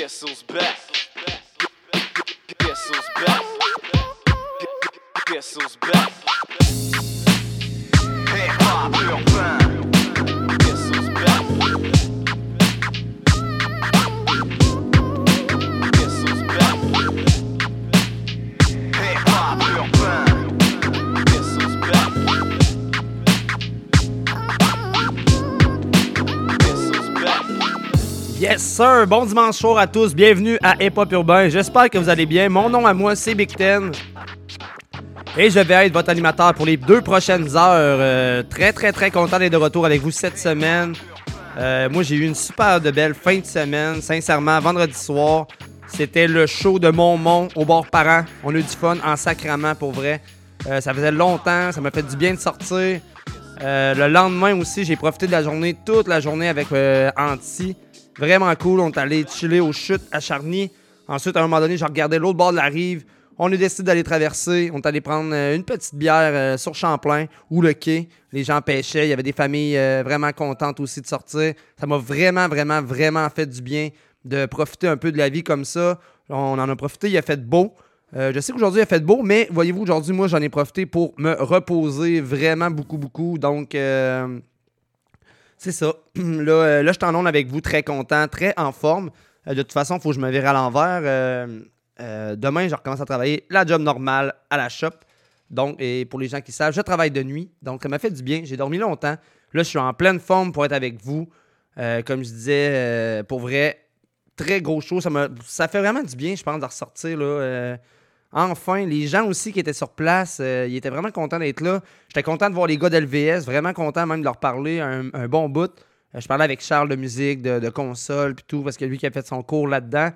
Guess back? Guess back? Guess back? Hip hop urbain. Bon dimanche soir à tous, bienvenue à Hip Hop Urbain, j'espère que vous allez bien. Mon nom à moi c'est Big Ten. Et je vais être votre animateur pour les deux prochaines heures. Euh, très très très content d'être de retour avec vous cette semaine. Euh, moi j'ai eu une super de belle fin de semaine, sincèrement, vendredi soir. C'était le show de Montmont au bord parent. On a eu du fun en sacrament pour vrai. Euh, ça faisait longtemps, ça m'a fait du bien de sortir. Le lendemain aussi, j'ai profité de la journée, toute la journée avec Anti. Vraiment cool. On est allé chiller aux chutes à Charny. Ensuite, à un moment donné, j'ai regardé l'autre bord de la rive. On a décidé d'aller traverser. On est allé prendre euh, une petite bière euh, sur Champlain ou le quai. Les gens pêchaient. Il y avait des familles euh, vraiment contentes aussi de sortir. Ça m'a vraiment, vraiment, vraiment fait du bien de profiter un peu de la vie comme ça. On en a profité. Il a fait beau. Je sais qu'aujourd'hui, il a fait beau, mais voyez-vous, aujourd'hui, moi, j'en ai profité pour me reposer vraiment beaucoup, beaucoup. Donc, c'est ça. là, euh, là, je t'en onde avec vous, très content, très en forme. Euh, de toute façon, il faut que je me vire à l'envers. Euh, demain, je recommence à travailler la job normale à la shop. Donc, et pour les gens qui savent, je travaille de nuit. Donc, ça m'a fait du bien. J'ai dormi longtemps. Là, je suis en pleine forme pour être avec vous. Comme je disais, pour vrai, très gros show. Ça, fait vraiment du bien, je pense, de ressortir. Là, enfin, les gens aussi qui étaient sur place, euh, ils étaient vraiment contents d'être là. J'étais content de voir les gars d'LVS, vraiment content même de leur parler un, bon bout. Euh, je parlais avec Charles de musique, de, console, puis tout, parce que lui qui a fait son cours là-dedans.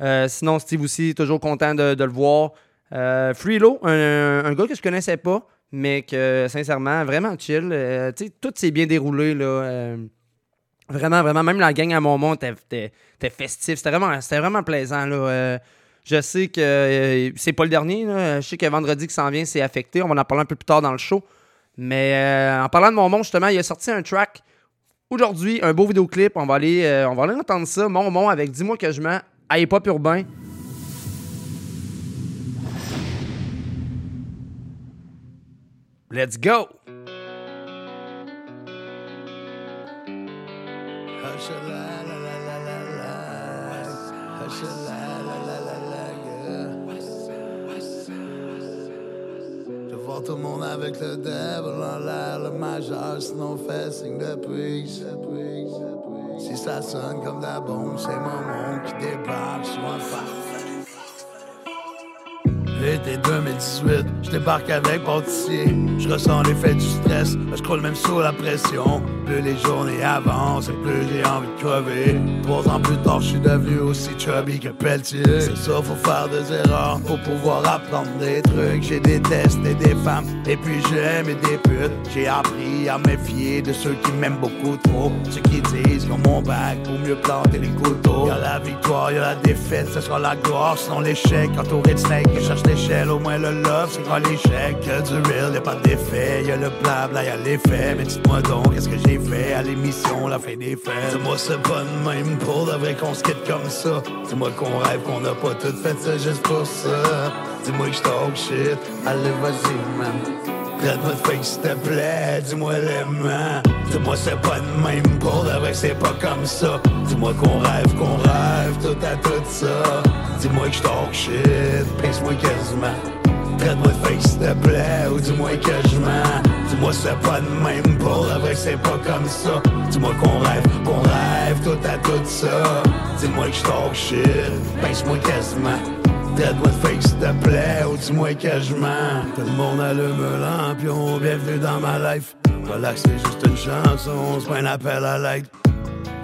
Euh, sinon, Steve aussi, toujours content de, le voir. Freelo, un, un gars que je connaissais pas, mais que sincèrement, vraiment chill. Tout s'est bien déroulé. Là, vraiment, vraiment. Même la gang à était, était- était festif. C'était vraiment, vraiment plaisant. Là. Je sais que euh, c'est pas le dernier. Je sais que vendredi qui s'en vient, c'est affecté. On va en parler un peu plus tard dans le show. Mais euh, en parlant de Montmont, justement, il a sorti un track aujourd'hui, un beau vidéoclip. On va aller, euh, on va aller entendre ça. Montmont avec Dis-moi que je mens à Hip Hop Urbain. Let's go! Avec le devil en l'air, le majeur, sinon fait signe de prise. Si ça sonne comme la bombe, c'est mon monde qui débarque sur un phare. L'été 2018, je débarque avec pâtissier. Je ressens l'effet du stress, je croule même sous la pression. Plus les journées avancent, et plus j'ai envie de crever. Trois ans plus tard, je suis devenu aussi chubby que Pelletier. C'est ça, faut faire des erreurs pour pouvoir apprendre des trucs. J'ai détesté des femmes, et puis j'aime des putes. J'ai appris à méfier de ceux qui m'aiment beaucoup trop. Ceux qui disent qu'ils ont mon bac pour mieux planter les couteaux. Y'a la victoire, y'a la défaite, ce sera la gloire, sinon l'échec. Entouré de snakes, je cherche l'échelle, au moins le love, c'est grand l'échec. Que du real, y'a pas d'effet, y'a le blabla, y'a l'effet. Mais dites-moi donc, qu'est-ce que j'ai fait à l'émission, la fin des faits? Dis-moi, c'est pas de même pour de vrai qu'on se quitte comme ça. Dis-moi qu'on rêve, qu'on a pas tout fait ça juste pour ça. Dis-moi que je talk shit, allez, vas-y, man. Traite-moi de fake s'il te plaît, dis-moi les mains. Dis-moi c'est pas de même pour de vrai, c'est pas comme ça. Dis-moi qu'on rêve, qu'on rêve, tout à tout ça. Dis-moi que je talk shit, pince-moi quasiment. Traite-moi de fake s'il te plaît, ou dis-moi que je mens. Dis-moi c'est pas de même pour de vrai, c'est pas comme ça. Dis-moi qu'on rêve, qu'on rêve, tout à tout ça. Dis-moi que je talk shit, pince-moi quasiment. Traite-moi de fake s'il te plaît, ou dis-moi que je mens. Tout le monde allume un lampion, bienvenue dans ma life. Relax, c'est juste une chanson, c'est pas un appel à l'aide.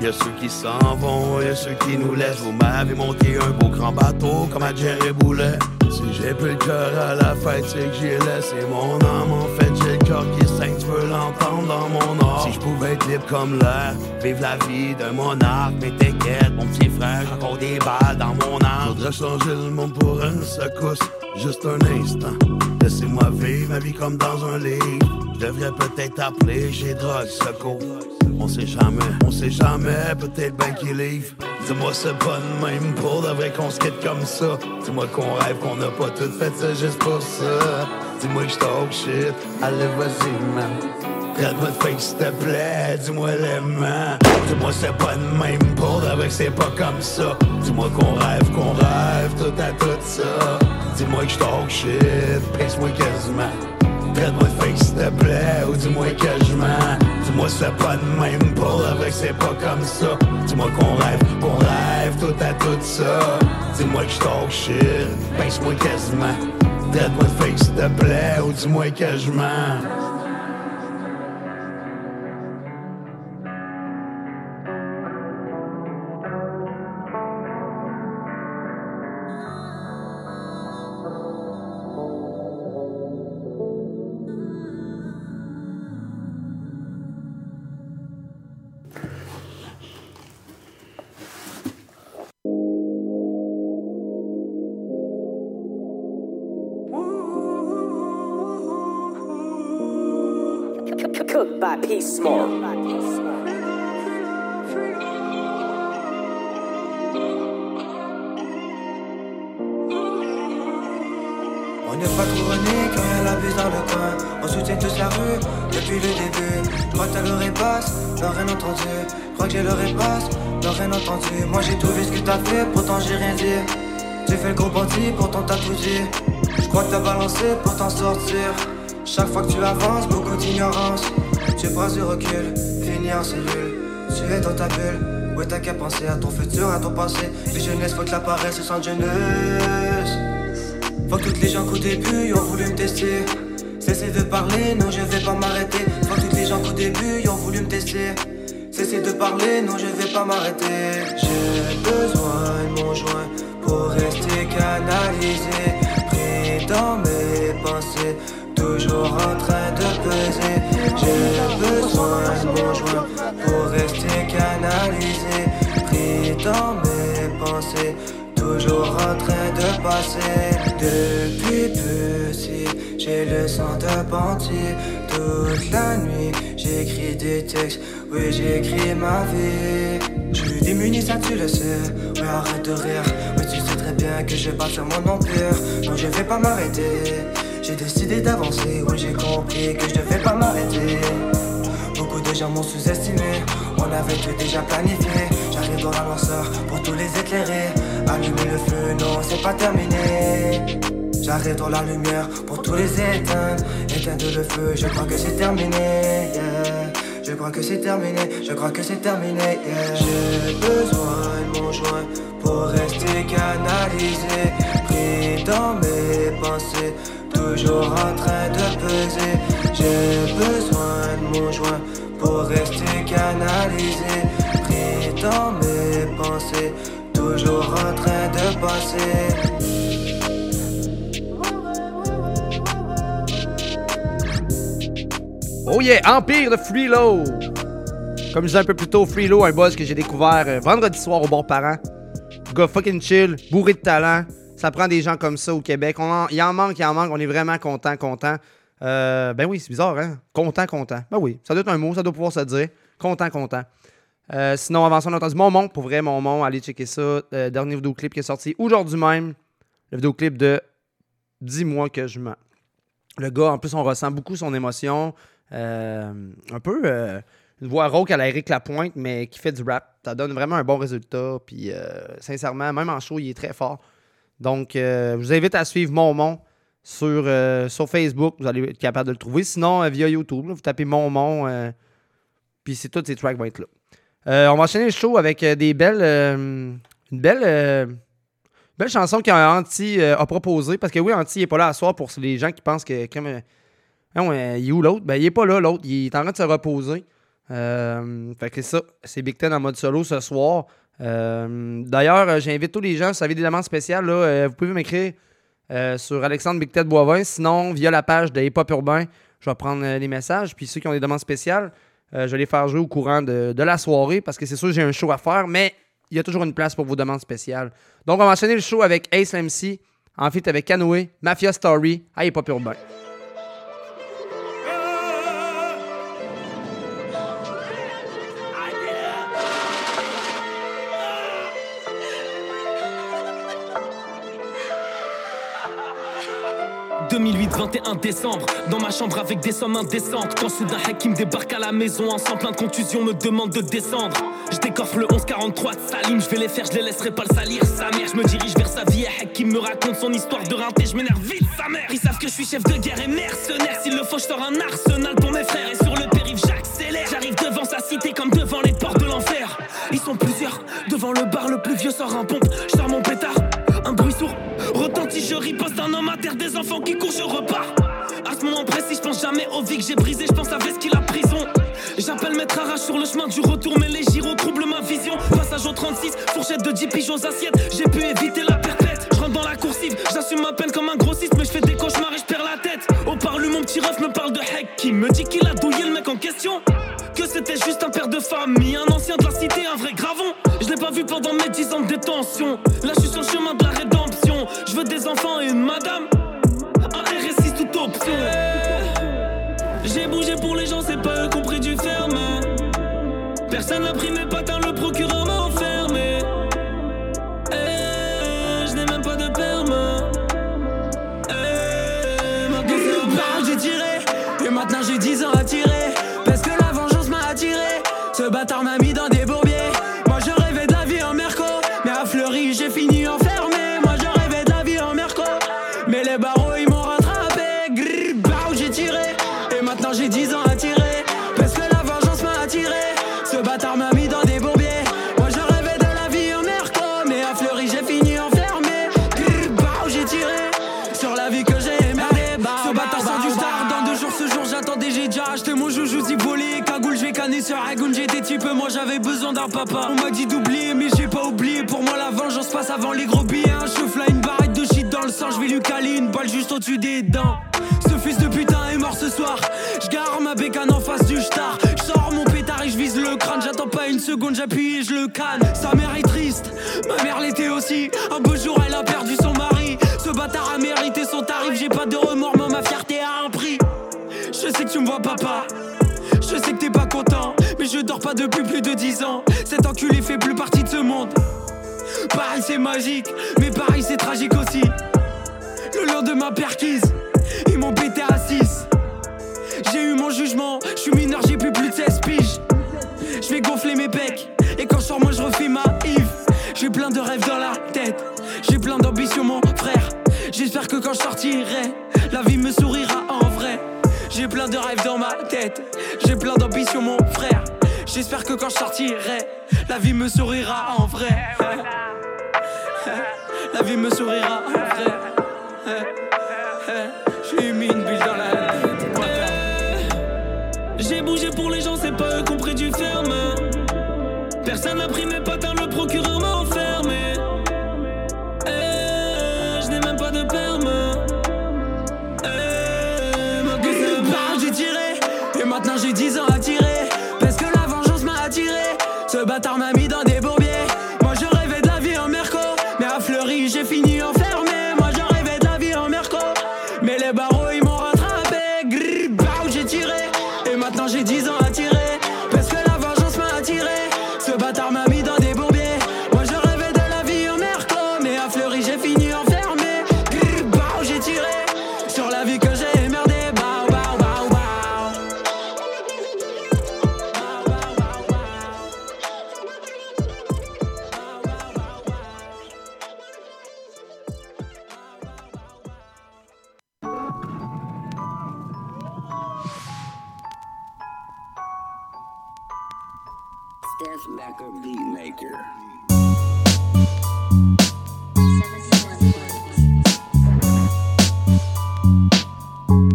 Y'a ceux qui s'en vont, y'a ceux qui nous laissent. Vous m'avez monté un beau grand bateau comme à Jerry Boulet. Si j'ai plus le cœur à la fête, c'est que j'ai laissé mon âme. En fait, j'ai le cœur qui saigne, tu veux l'entendre dans mon art. Si je pouvais être libre comme l'air, vivre la vie d'un monarque. Mais t'inquiète, mon petit frère, j'ai encore des balles dans mon âme. Faudrait changer le monde pour une secousse, juste un instant. Laissez-moi vivre ma vie comme dans un livre. Je devrais peut-être appeler chez Drogue Secours. On sait jamais, on sait jamais, peut-être ben qu'il livre. Dis-moi c'est pas de même pour de vrai qu'on se quitte comme ça. Dis-moi qu'on rêve qu'on n'a pas tout fait ça juste pour ça. Dis-moi que j'talk shit, allez vas-y man. Traite-moi de fake s'il te plaît, dis-moi l'aimant. Dis-moi c'est pas de même pour de vrai que c'est pas comme ça. Dis-moi qu'on rêve, qu'on rêve tout à tout ça. Dis-moi que j'talk shit, pince-moi quasiment. Traite-moi de fake s'il te plaît ou dis-moi que je mens. Dis-moi c'est pas de même pour que c'est pas comme ça. Dis-moi qu'on rêve, qu'on rêve tout à tout ça. Dis-moi que je talk shit, pince-moi quasiment. Traite-moi de fake s'il te plaît ou dis-moi que je mens On n'est pas rené quand y'a la buse dans le coin. On soutient tous la rue depuis le début. Que t'as le repasse, non rien entendu. Crois que j'ai le repasse, non rien entendu. Moi j'ai tout vu ce que t'as fait, pourtant j'ai rien dit. Tu fais le gros bandit, pourtant t'as tout dit. Je crois que t'as balancé pour t'en sortir. Chaque fois que tu avances, beaucoup d'ignorance. Tu prends du recul, fini en cellule. Tu es dans ta bulle, ouais t'as qu'à penser à ton futur, à ton passé. Les jeunesse, faut que la paresse se sente jeunesse. Faut toutes les gens qu'au début ils ont voulu me tester. Cessez de parler, non je vais pas m'arrêter. Faut toutes les gens qu'au début ils ont voulu me tester. Cessez de parler, non je vais pas m'arrêter. J'ai besoin de mon joint pour rester canalisé. Pris dans mes pensées, toujours en train de peser. J'ai besoin de mon joint pour rester canalisé. Pris dans mes pensées toujours en train de passer. Depuis petit, j'ai le sang de bandit. Toute la nuit, j'écris des textes, oui, j'écris ma vie. Je suis démuni, ça tu le sais. Ouais, arrête de rire. Ouais, tu sais très bien que je pas faire mon empire. Non, je vais pas m'arrêter. J'ai décidé d'avancer, oui, j'ai compris que je devais pas m'arrêter. Beaucoup de gens m'ont sous-estimé, on avait tout déjà planifié. J'arrive dans l'avanceur pour tous les éclairer. Allumer le feu, non, c'est pas terminé. J'arrive dans la lumière pour tous les éteindre. Éteindre le feu, je crois que c'est terminé. Je crois que c'est terminé, je crois que c'est terminé. J'ai besoin de mon joint pour rester canalisé. Pris dans mes pensées, toujours en train de peser. J'ai besoin de mon joint pour rester canalisé. Pris dans mes pensées, toujours en train de passer. Oh yeah, Empire de Freelo! Comme je disais un peu plus tôt, Freelo, un boss que j'ai découvert euh, vendredi soir au Bon Parent. Gars fucking chill, bourré de talent. Ça prend des gens comme ça au Québec. On en- il en manque, il en manque. On est vraiment content, content. Euh, ben oui, c'est bizarre, hein? Content, content. Ben oui, ça doit être un mot, ça doit pouvoir se dire. Content, content. Euh, sinon, avant ça, on a entendu Mon pour vrai, Mon Allez checker ça. Euh, dernier vidéoclip qui est sorti aujourd'hui même. Le vidéoclip de Dis-moi que je mens. Le gars, en plus, on ressent beaucoup son émotion. Un peu une voix rauque à la Eric Lapointe, mais qui fait du rap. Ça donne vraiment un bon résultat. Puis, sincèrement, même en show, il est très fort. Donc, euh, je vous invite à suivre Mon sur, euh, sur Facebook. Vous allez être capable de le trouver. Sinon, euh, via YouTube, vous tapez Mon puis c'est tous ces tracks vont être là. On va enchaîner le show avec des belles. une belle. belle chanson qu'Anti a proposée. Parce que oui, Anti n'est pas là à soir pour les gens qui pensent que. Comme, il est où l'autre? Ben, il est pas là, l'autre. Il est en train de se reposer. Fait que c'est ça. C'est Big Ten en mode solo ce soir. Euh, D'ailleurs, euh, j'invite tous les gens, si vous avez des demandes spéciales, là, euh, vous pouvez m'écrire sur Alexandre Big Ted Boivin. Sinon, via la page de Hip Hop Urbain, je vais prendre les messages. Puis ceux qui ont des demandes spéciales, je vais les faire jouer au courant de, la soirée parce que c'est sûr que j'ai un show à faire, mais il y a toujours une place pour vos demandes spéciales. Donc, on va enchaîner le show avec Ace MC, en fait avec Canoë, Mafia Story, à Hip Hop Urbain. 2008, 21 décembre. Dans ma chambre avec des sommes indécentes. Quand soudain Hakim débarque à la maison en plein de contusions, me demande de descendre. Je décoffre le 1143 de Salim, je vais les faire, je les laisserai pas le salir. Sa mère, je me dirige vers sa vie et Hakim me raconte son histoire de rinté, je m'énerve vite, sa mère. Ils savent que je suis chef de guerre et mercenaire. S'il le faut, je sors un arsenal pour mes frères. Et sur le périph', j'accélère. J'arrive devant sa cité comme devant les portes de l'enfer. Ils sont plusieurs, devant le bar, le plus vieux sort un pompe. Je mon pétard. Retentit, je riposte un homme à terre, des enfants qui courent, je repars. À ce moment précis, je pense jamais aux vies que j'ai brisées, je pense à ce qu'il a prison. J'appelle maître arrache sur le chemin du retour, mais les gyros troublent ma vision. Passage au 36, fourchette de 10 pigeons aux assiettes, j'ai pu éviter la perpète. Je rentre dans la coursive, j'assume ma peine comme un grossiste, mais je fais des cauchemars et je perds la tête. Au parlu, mon petit ref me parle de Heck qui me dit qu'il a douillé le mec en question. Que c'était juste un père de famille, un ancien de la cité, un vrai gravon. Je l'ai pas vu pendant mes 10 ans de détention. Là, je suis sur le chemin de la rédemption. Je veux des enfants et une madame. Un RSI toute option. J'ai bougé pour les gens, c'est pas eux qui ont pris du ferme. Personne n'a pris mes patins, On m'a dit d'oublier mais j'ai pas oublié. Pour moi la vengeance passe avant les gros billets. Un chef là une barrette de shit dans le sang. Je vais lui caler une balle juste au-dessus des dents. Ce fils de putain est mort ce soir. Je gare ma bécane en face du star. Je sors mon pétard et je vise le crâne. J'attends pas une seconde j'appuie et je le canne. Sa mère est triste, ma mère l'était aussi. Un beau jour elle a perdu son mari. Ce bâtard a mérité son tarif. J'ai pas de remords mais ma fierté a un prix. Je sais que tu me vois papa. Je sais que t'es pas content Mais je dors pas depuis plus de 10 ans Cet enculé fait plus partie de ce monde. Paris c'est magique Mais Paris c'est tragique aussi. Le lendemain perquise Ils m'ont pété à 6 J'ai eu mon jugement Je suis mineur j'ai plus plus de 16 piges. Je vais gonfler mes pecs Et quand je sors moi je refais ma Yves J'ai plein de rêves dans la tête J'ai plein d'ambition mon frère. J'espère que quand je sortirai La vie me sourira en vrai. J'ai plein de rêves dans ma tête, j'ai plein d'ambition mon. J'espère que quand je sortirai, la vie me sourira en vrai. La vie me sourira en vrai. J'ai mis une bulle dans la tête. J'ai bougé pour les gens, c'est pas eux du ferme. Personne n'a pris mes patins, le procureur m'a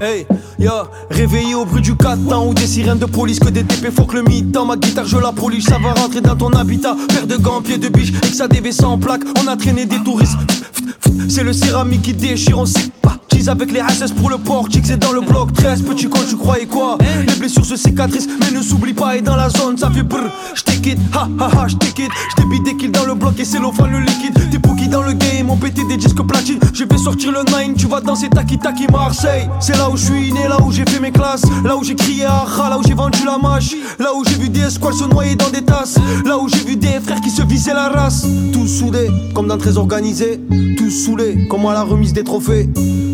Hey, yo, réveillé au bruit du catan ou des sirènes de police que des TP faut que le mi-temps Ma guitare je la polish, ça va rentrer dans ton habitat. Paire de gants, de biche, et que ça DV sans plaque. On a traîné des touristes, c'est le céramique qui déchire, on sait pas Cheese avec les SS pour le portique, c'est dans le bloc. 13 Petit con, tu croyais quoi? Les blessures se cicatrisent, mais ne s'oublie pas Et dans la zone, ça fait brr, j't'ai quitte, ha ha ha, j't'ai quitte J't'ai bidé des kills dans le bloc et c'est l'offre le liquide. Des bookies dans le game, on pété des disques platine Je vais sortir le 9, tu vas danser Taki Taki Marseille. C'est là où je suis né, là où j'ai fait mes classes. Là où j'ai crié ah là où j'ai vendu la mâche. Là où j'ai vu des squales se noyer dans des tasses. Là où j'ai vu des frères qui se visaient la race. Tous soudés, comme dans trésor organisé. Tous saoulés, comme à la remise des trophées.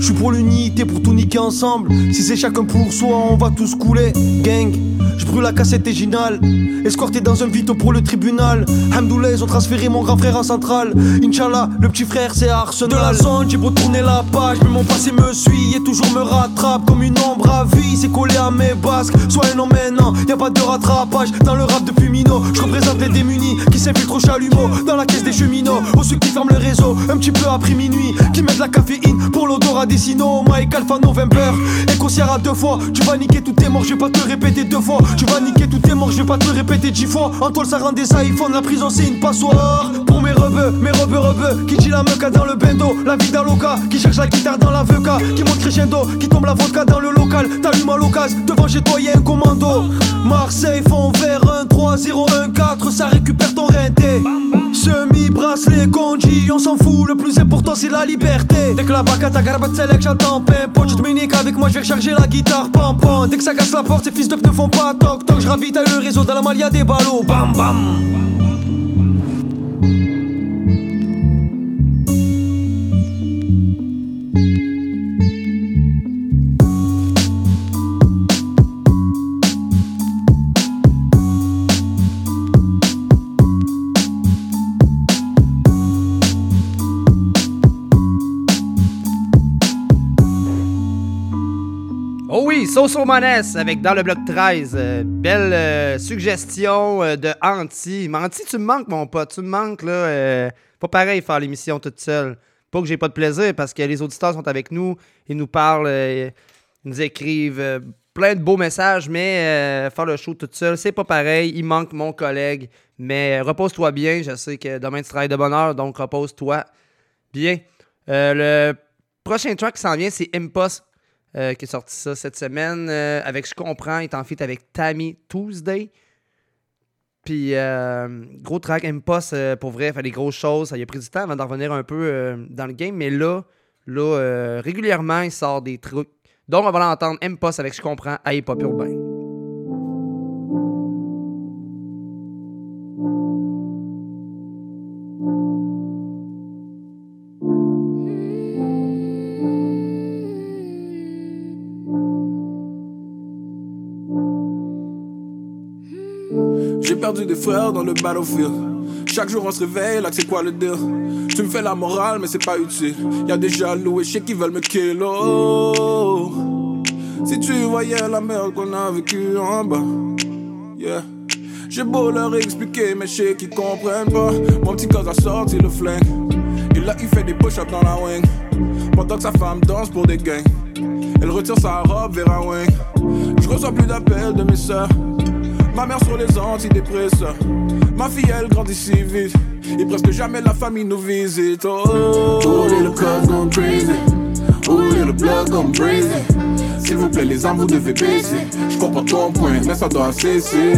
Je suis pour l'unité, pour tout niquer ensemble. Si c'est chacun pour soi, on va tous couler. Gang, je brûle la cassette originale. Escorté dans un vito pour le tribunal. Hamdoullah, ils ont transféré mon grand frère en centrale. Inch'Allah, le petit frère, c'est Arsenal. De la zone, j'ai beau tourner la page, mais mon passé me suit et toujours me rattrape comme une ombre à vie. C'est collé à mes basques. Sois un homme maintenant, y a pas de rattrapage dans le rap depuis Je représente les démunis qui s'infiltrent au chalumeau dans la caisse des cheminots. Aux ceux qui ferment le réseau un petit peu après minuit, qui mettent la caféine pour l'odorat des sinos. Mike Alpha November, et à deux fois. Tu vas niquer tout tes morts, je vais pas te répéter deux fois. Tu vas niquer tout tes morts, je vais pas te répéter dix fois. En toi, ça rend des iPhones, la prison c'est une passoire. Pour mes rebeux, mes rebeux, rebeux, qui dit la meca dans le bendo. La vie d'Aloca, qui cherche la guitare dans la VK, qui monte crescendo, qui tombe la vodka dans le local. T'allumes à l'occasion, devant chez toi y'a un commando. Marseille font vers 1 3 0 1 4 ça récupère ton renté. Semi bracelet conji, on s'en fout, le plus important c'est la liberté. Dès que la bacata garbat select, j'attends pimpo. Tu te avec moi, je vais recharger la guitare pam pam. Dès que ça casse la porte, ces fils de ne font pas toc toc. Je ravitaille le réseau dans la malia des ballots, bam bam. Soso Mones avec Dans le bloc 13. Euh, belle euh, suggestion euh, de Anti. Anti, tu me manques, mon pote. Tu me manques, là. pas pareil faire l'émission toute seule. Pas que j'ai pas de plaisir parce que les auditeurs sont avec nous. Ils nous parlent, ils nous écrivent plein de beaux messages, mais faire le show toute seule, c'est pas pareil. Il manque mon collègue. Mais repose-toi bien. Je sais que demain tu travailles de bonne heure, donc repose-toi bien. le prochain track qui s'en vient, c'est Impost euh, qui est sorti ça cette semaine. Euh, avec Je comprends, il est en fit avec Tammy Tuesday. Puis, euh, gros track Impost, pour vrai, fait des grosses choses. Ça a pris du temps avant d'en revenir un peu dans le game. Mais là, là régulièrement, il sort des trucs. Donc, on va l'entendre Impost avec Je comprends à Hip Hop Urbain. Perdu des frères dans le battlefield. Chaque jour on se réveille, là c'est quoi le deal? Tu me fais la morale, mais c'est pas utile. Y'a des jaloux et chiens qui veulent me kill. Oh. Si tu voyais la merde qu'on a vécue en bas, yeah. J'ai beau leur expliquer, mais je qu'ils comprennent pas. Mon petit cause a sorti le flingue. Il a, il fait des push-ups dans la wing. Pendant que sa femme danse pour des gangs. Elle retire sa robe vers un wing. Je reçois plus d'appels de mes soeurs. Ma mère sur les antidépresseurs. Ma fille, elle grandit si vite. Et presque jamais la famille nous visite. Oh, le cuz gone crazy. Oh, le blood gone crazy. S'il vous plaît, les armes, vous devez baisser. Je comprends ton point, mais ça doit cesser.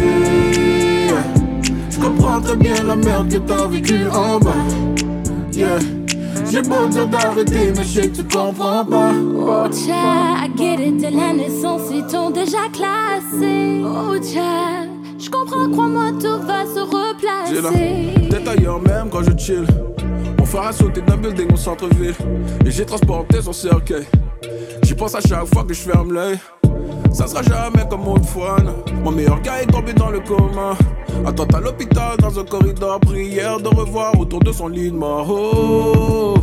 Je comprends très bien la merde que t'as vécue en bas. Yeah. J'ai beau dire d'arrêter, mais je sais que tu comprends pas. Oh, tcha, I get it, de la naissance, ils t'ont déjà classé. Oh, tcha. Je comprends, crois-moi, tout va se replacer. Tête ailleurs même quand je chill. On fera sauter d'un building au centre-ville. Et j'ai transporté son cercueil. J'y pense à chaque fois que je ferme l'œil. Ça sera jamais comme autrefois. Mon meilleur gars est tombé dans le coma. Attends à l'hôpital dans un corridor. Prière de revoir autour de son lit de mort. Oh,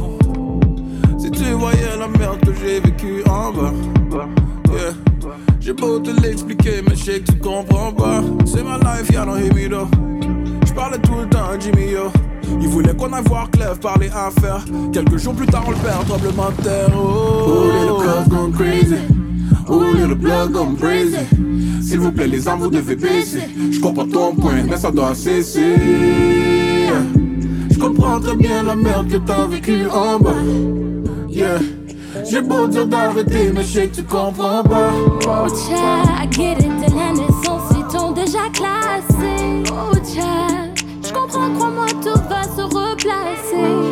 si tu voyais la merde que j'ai vécue en bas. Yeah. J'ai beau te l'expliquer, mais je sais que tu comprends pas. C'est ma life, y'a hear me though. J'parlais tout le temps à Jimmy yo. Il voulait qu'on aille voir Clef parler affaires. Quelques jours plus tard, on le perd, tremblement de terre. Oh, oh little cuz gone crazy. Oh, little blood gone crazy. S'il vous plaît, les armes, vous devez baisser. Je comprends ton point, mais ça doit cesser. Je comprends très bien la merde que t'as vécue en bas. Yeah. J'ai beau dire d'arrêter, mais je sais que tu comprends pas. Oh, tcha, I get it, de la naissance, ils t'ont déjà classé. Oh, tcha, je comprends, crois-moi, tout va se replacer.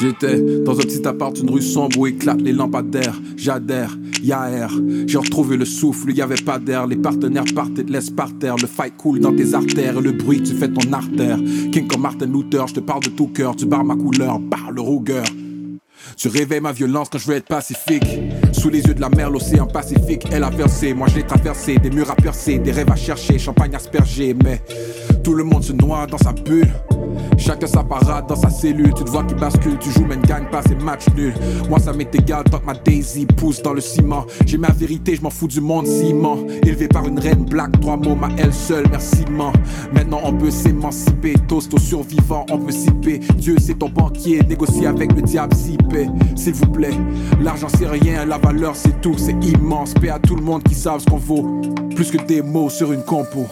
J'étais dans un petit appart, une rue sombre où éclatent les lampadaires. J'adhère, y'a air. J'ai retrouvé le souffle, y avait pas d'air. Les partenaires partent et te laissent par terre. Le fight coule dans tes artères et le bruit tu fais ton artère. King comme Martin Luther, je te parle de tout cœur. Tu barres ma couleur, barre le rougueur. Tu réveilles ma violence quand je veux être pacifique. Sous les yeux de la mer, l'océan Pacifique, elle a versé. Moi je l'ai traversé, des murs à percer, des rêves à chercher, champagne aspergé. Mais tout le monde se noie dans sa bulle. Chacun sa parade dans sa cellule. Tu te vois qui bascule, tu joues mais ne gagne pas, c'est match nul. Moi ça m'est égal tant que ma Daisy pousse dans le ciment. J'ai ma vérité, je m'en fous du monde ciment. Élevé par une reine black, trois mots, ma elle seule, merci man. Maintenant on peut s'émanciper, toast aux survivants, on peut siper. Dieu c'est ton banquier, négocier avec le diable paix, s'il vous plaît. L'argent c'est rien, la valeur c'est tout, c'est immense. Paix à tout le monde qui savent ce qu'on vaut. Plus que des mots sur une compo.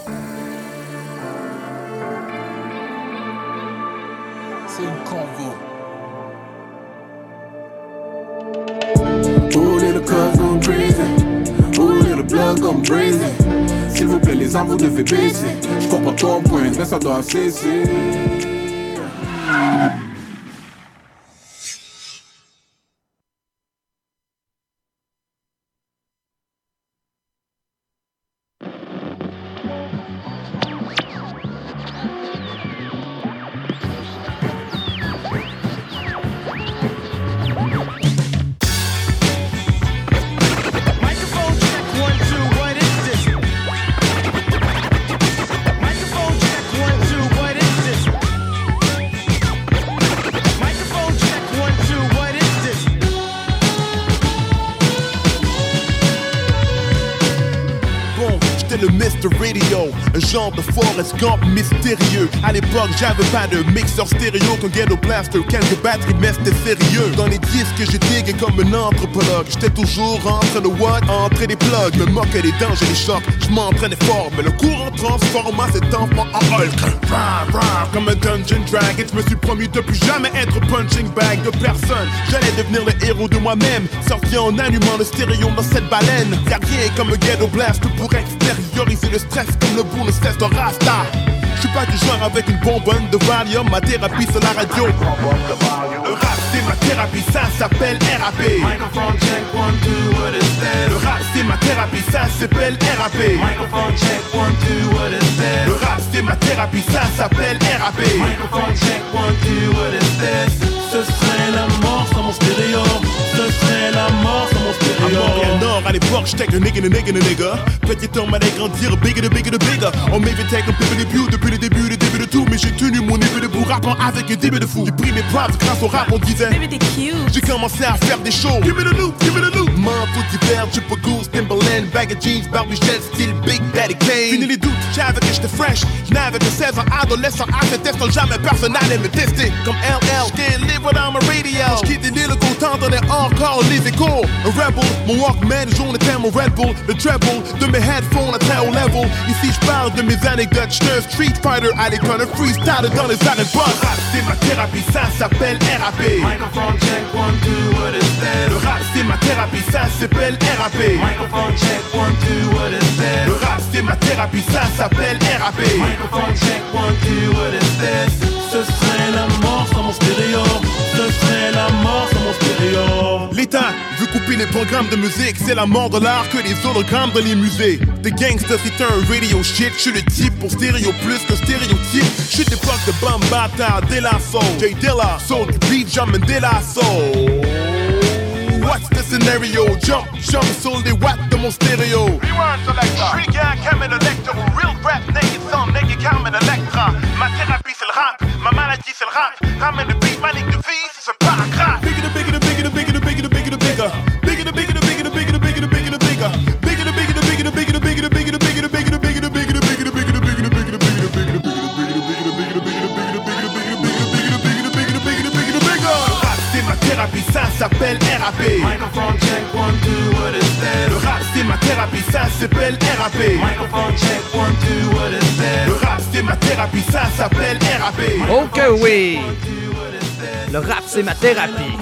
Une convo. Oh little cuz gone crazy. Oh little blood gone crazy. S'il vous plaît, les armes, vous devez baisser. Je comprends ton point, mais ça doit cesser. De Forrest Gump mystérieux. À l'époque, j'avais pas de mixeur stéréo qu'un ghetto blaster, quelques batteries, mais c'était sérieux. Dans les disques, j'ai digué comme un anthropologue. J'étais toujours en train de what? Entrer des plugs, me moquer des dangers, des chocs. Je m'entraînais fort, mais le courant transforma cet enfant en Hulk. Comme un Dungeon Dragon, je me suis promis de plus jamais être punching bag de personne. J'allais devenir le héros de moi-même, sorti en allumant le stéréo dans cette baleine. Y'a comme un ghetto blast pour extérioriser le stress comme le bout ne cesse de rasta. Suis pas du genre avec une bonbonne de Valium, ma thérapie c'est la radio. Le rap c'est ma thérapie, ça s'appelle RAP. Microphone check one two. What is that? Le rap c'est ma thérapie, ça s'appelle RAP. Microphone check one two. What is that? Le rap c'est ma thérapie, ça s'appelle RAP. Ce serait la mort stéréo. Ce serait la mort sans mon À stéréo. Montréal-Nord, à l'époque, j'étais qu'un nigga, nigga, nigga. Petit homme allait grandir, bigger, de bigger, de bigger. On m'évitait un peu de début, depuis le début, le début de tout. Mais j'ai tenu mon niveau de bout, rappant avec un début de fou. J'ai pris mes props grâce au rap, on disait. J'ai commencé à faire des shows. Give me the loop, give me the loop. Manteau d'hiver, triple goose, Timberland, bag of jeans, barbichette, style Big Daddy Kane. Les j'avais que j'étais fresh. J'n'avais que 16 ans, adolescent, à ce test, jamais personne n'allait me tester. Comme LL, can't live without my radio. J'quitte les lyrics t'entendais encore les échos. Un rebel, mon Walkman, jaune était mon Red Bull. Le treble de mes headphones atteint au level. Ici, j'parle de mes anecdotes. Un street fighter à l'école, un freestyle dans les années boss. Rap, c'est ma thérapie, ça s'appelle RAP. Microphone check one two. What is that? Le rap, c'est ma thérapie, ça s'appelle RAP. Microphone check one two. What is that? Le rap, c'est ma thérapie, ça s'appelle RAP. Microphone check one two. What is that? Ce serait la mort sans mon stéréo. Ce serait la mort sans mon stéréo. L'État veut couper les programmes de musique, c'est la mort de l'art que les hologrammes dans les musées. The gangster c'est un radio shit, je suis le type pour stéréo plus que stéréotype. Je suis l'époque de Bambata, De La Soul, J Dilla, Soul beat, and De La Soul. What's the scenario? Jump, jump, les watts de mon stéréo. Rewind selector. Street gang, Cameron Elector. Real rap, naked song, naked Carmen Electra. Ma thérapie c'est le rap, ma maladie c'est le rap. Ramène le beat, ma ligne de vie, c'est ce paragraphe. Bigger the bigger the bigger the bigger the bigger the bigger the bigger. Bigger the bigger the bigger the bigger the bigger the bigger the bigger. Bigger the bigger the bigger the bigger the bigger the bigger the bigger the bigger the bigger the bigger the bigger the bigger the bigger the bigger the bigger the bigger the Rap, c'est ma thérapie, ça s'appelle RAP. Microphone check one two. What is that? Le rap, c'est ma thérapie, ça s'appelle RAP. Microphone check one two. What is that? Le rap, c'est ma thérapie, ça s'appelle RAP. Oh que oui! Le rap, c'est ma thérapie.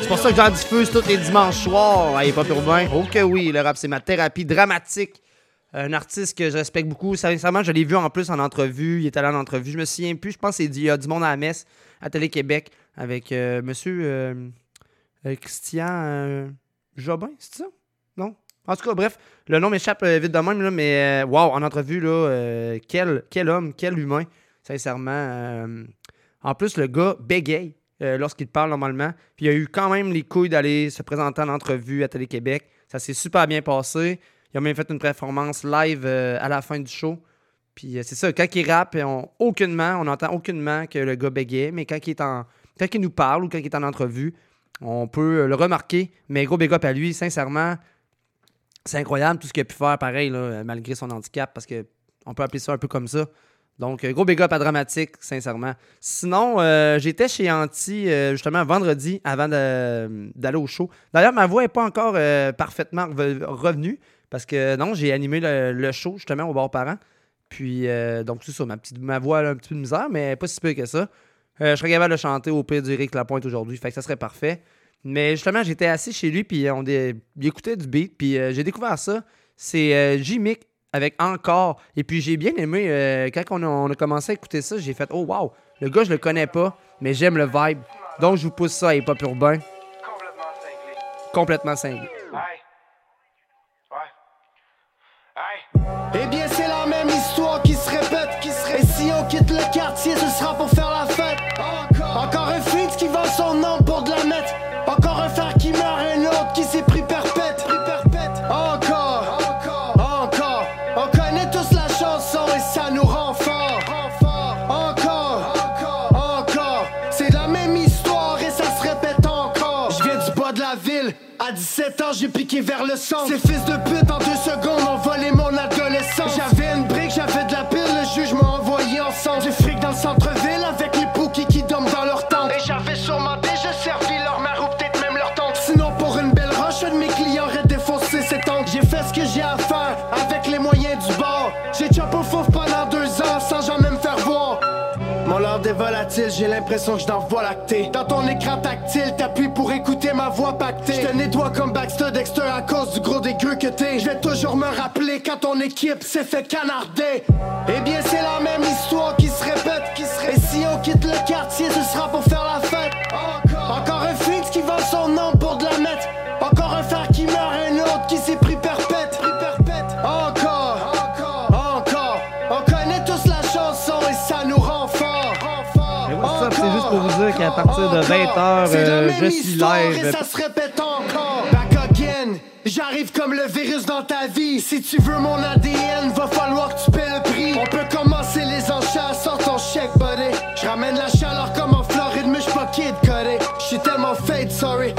C'est pour ça que j'en diffuse tous les dimanches soirs à Hip Hop Urbain. Oh que oui, le rap, c'est ma thérapie dramatique. Un artiste que je respecte beaucoup. Sincèrement, je l'ai vu en plus en entrevue. Il est allé en entrevue. Je me souviens plus. Je pense qu'il y a du monde à la messe, à Télé-Québec. avec euh, monsieur euh, Christian euh, Jobin, c'est ça? Non? En tout cas, bref, le nom m'échappe euh, vite de même, là, mais euh, wow, en entrevue, là, euh, quel, quel homme, quel humain, sincèrement. euh, en plus, le gars bégaye euh, lorsqu'il parle normalement. Puis il a eu quand même les couilles d'aller se présenter en entrevue à Télé-Québec. Ça s'est super bien passé. Il a même fait une performance live euh, à la fin du show. Puis euh, c'est ça, quand il rappe, on, aucunement, on n'entend aucunement que le gars bégaye, mais quand il, est en, quand il nous parle ou quand il est en entrevue, on peut euh, le remarquer. Mais gros big up à lui, sincèrement, c'est incroyable tout ce qu'il a pu faire pareil, euh, malgré son handicap, parce que on peut appeler ça un peu comme ça. Donc, euh, gros big up à Dramatique, sincèrement. Sinon, j'étais chez Anti justement vendredi avant d'aller au show. D'ailleurs, ma voix n'est pas encore parfaitement reve- revenue parce que non, j'ai animé le, show justement au bar parent. Puis, donc, c'est ça, ma, petite, ma voix a un petit peu de misère, mais pas si peu que ça. Euh, je serais capable de chanter au pire du Rick Lapointe aujourd'hui, fait que ça serait parfait. Mais justement, j'étais assis chez lui, puis on dé- il écoutait du beat, puis euh, j'ai découvert ça. C'est euh, J-Mick avec Encore. Et puis j'ai bien aimé, euh, quand on a, on a commencé à écouter ça, j'ai fait « Oh wow, le gars, je le connais pas, mais j'aime le vibe. » Donc je vous pousse ça à Hip Hop Urbain. Complètement cinglé. Eh bien, c'est la même histoire qui se répète, qui se répète. Et si on quitte le quartier, ce sera pour piqué vers le centre. Ces fils de pute en deux secondes ont volé mon adolescence. J'avais une brique, j'avais de la pile, le juge m'a envoyé ensemble. Du fric dans le centre-ville j'ai l'impression que je dans lactée. Dans ton écran tactile, t'appuies pour écouter ma voix pactée. Je te nettoie comme Baxter Dexter à cause du gros dégueu que t'es. Je vais toujours me rappeler quand ton équipe s'est fait canarder. Eh bien, c'est la même histoire qui se répète, qui se répète. Et si on quitte le quartier, ce sera pour faire la fête. Encore, un feat qui vend son nom pour de la mettre. Qu'à partir de 20h, C'est la euh, même je suis histoire Et live. ça se répète encore. Back again. J'arrive comme le virus dans ta vie. Si tu veux mon ADN, va falloir que tu paies le prix. On peut commencer les enchères, sors ton chèque, buddy. Je ramène la chaleur comme en Floride, mais j'suis pas kid codé. J'suis tellement fade, sorry.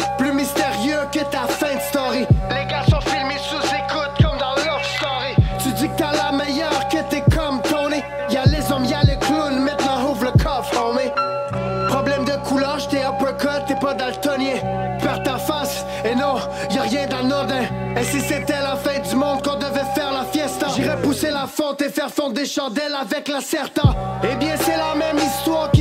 Faire fondre des chandelles avec la Certa. Eh bien, c'est la même histoire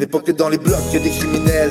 n'est pas que dans les blocs y a des criminels.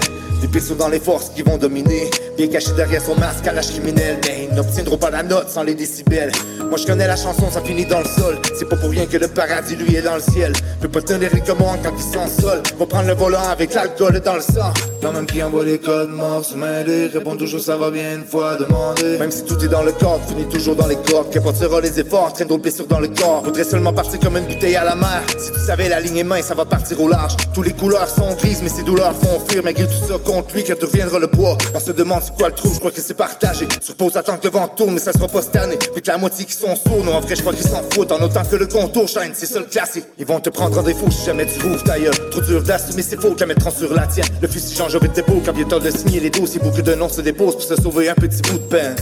Sont dans les forces qui vont dominer. Bien caché derrière son masque à l'âge criminel, mais ils n'obtiendront pas la note sans les décibels. Moi je connais la chanson, ça finit dans le sol. C'est pas pour rien que le paradis lui est dans le ciel. Peut pas tenir les commandes quand il s'en sol. Va prendre le volant avec l'alcool dans le sang. Quand même qui envoie les codes morts se mêler. Répond toujours ça va bien une fois demandé. Même si tout est dans le corps, finit toujours dans les cordes. Qu'importera les efforts, traîne d'autres blessures dans le corps. Faudrait seulement partir comme une bouteille à la mer. Si tu savais la ligne est mince, ça va partir au large. Tous les couleurs sont grises, mais ces douleurs font fuir. Malgré tout ça, contre lui, deviendra le poids. On se demande c'est quoi le trou, je crois que c'est partagé. Sur pause, attends que le vent tourne, mais ça sera pas cette. Fait que la moitié qui sont sourds, non, en vrai, je crois qu'ils s'en foutent. En autant que le contour shine, c'est ça le classique. Ils vont te prendre en défaut si jamais tu rouvres ta gueule. Trop dur d'assumer ses fautes, la mettront sur la tienne. Le fusil change vite dépôt, quand il temps de signer les dossiers. Beaucoup de noms se déposent pour se sauver un petit bout de peine.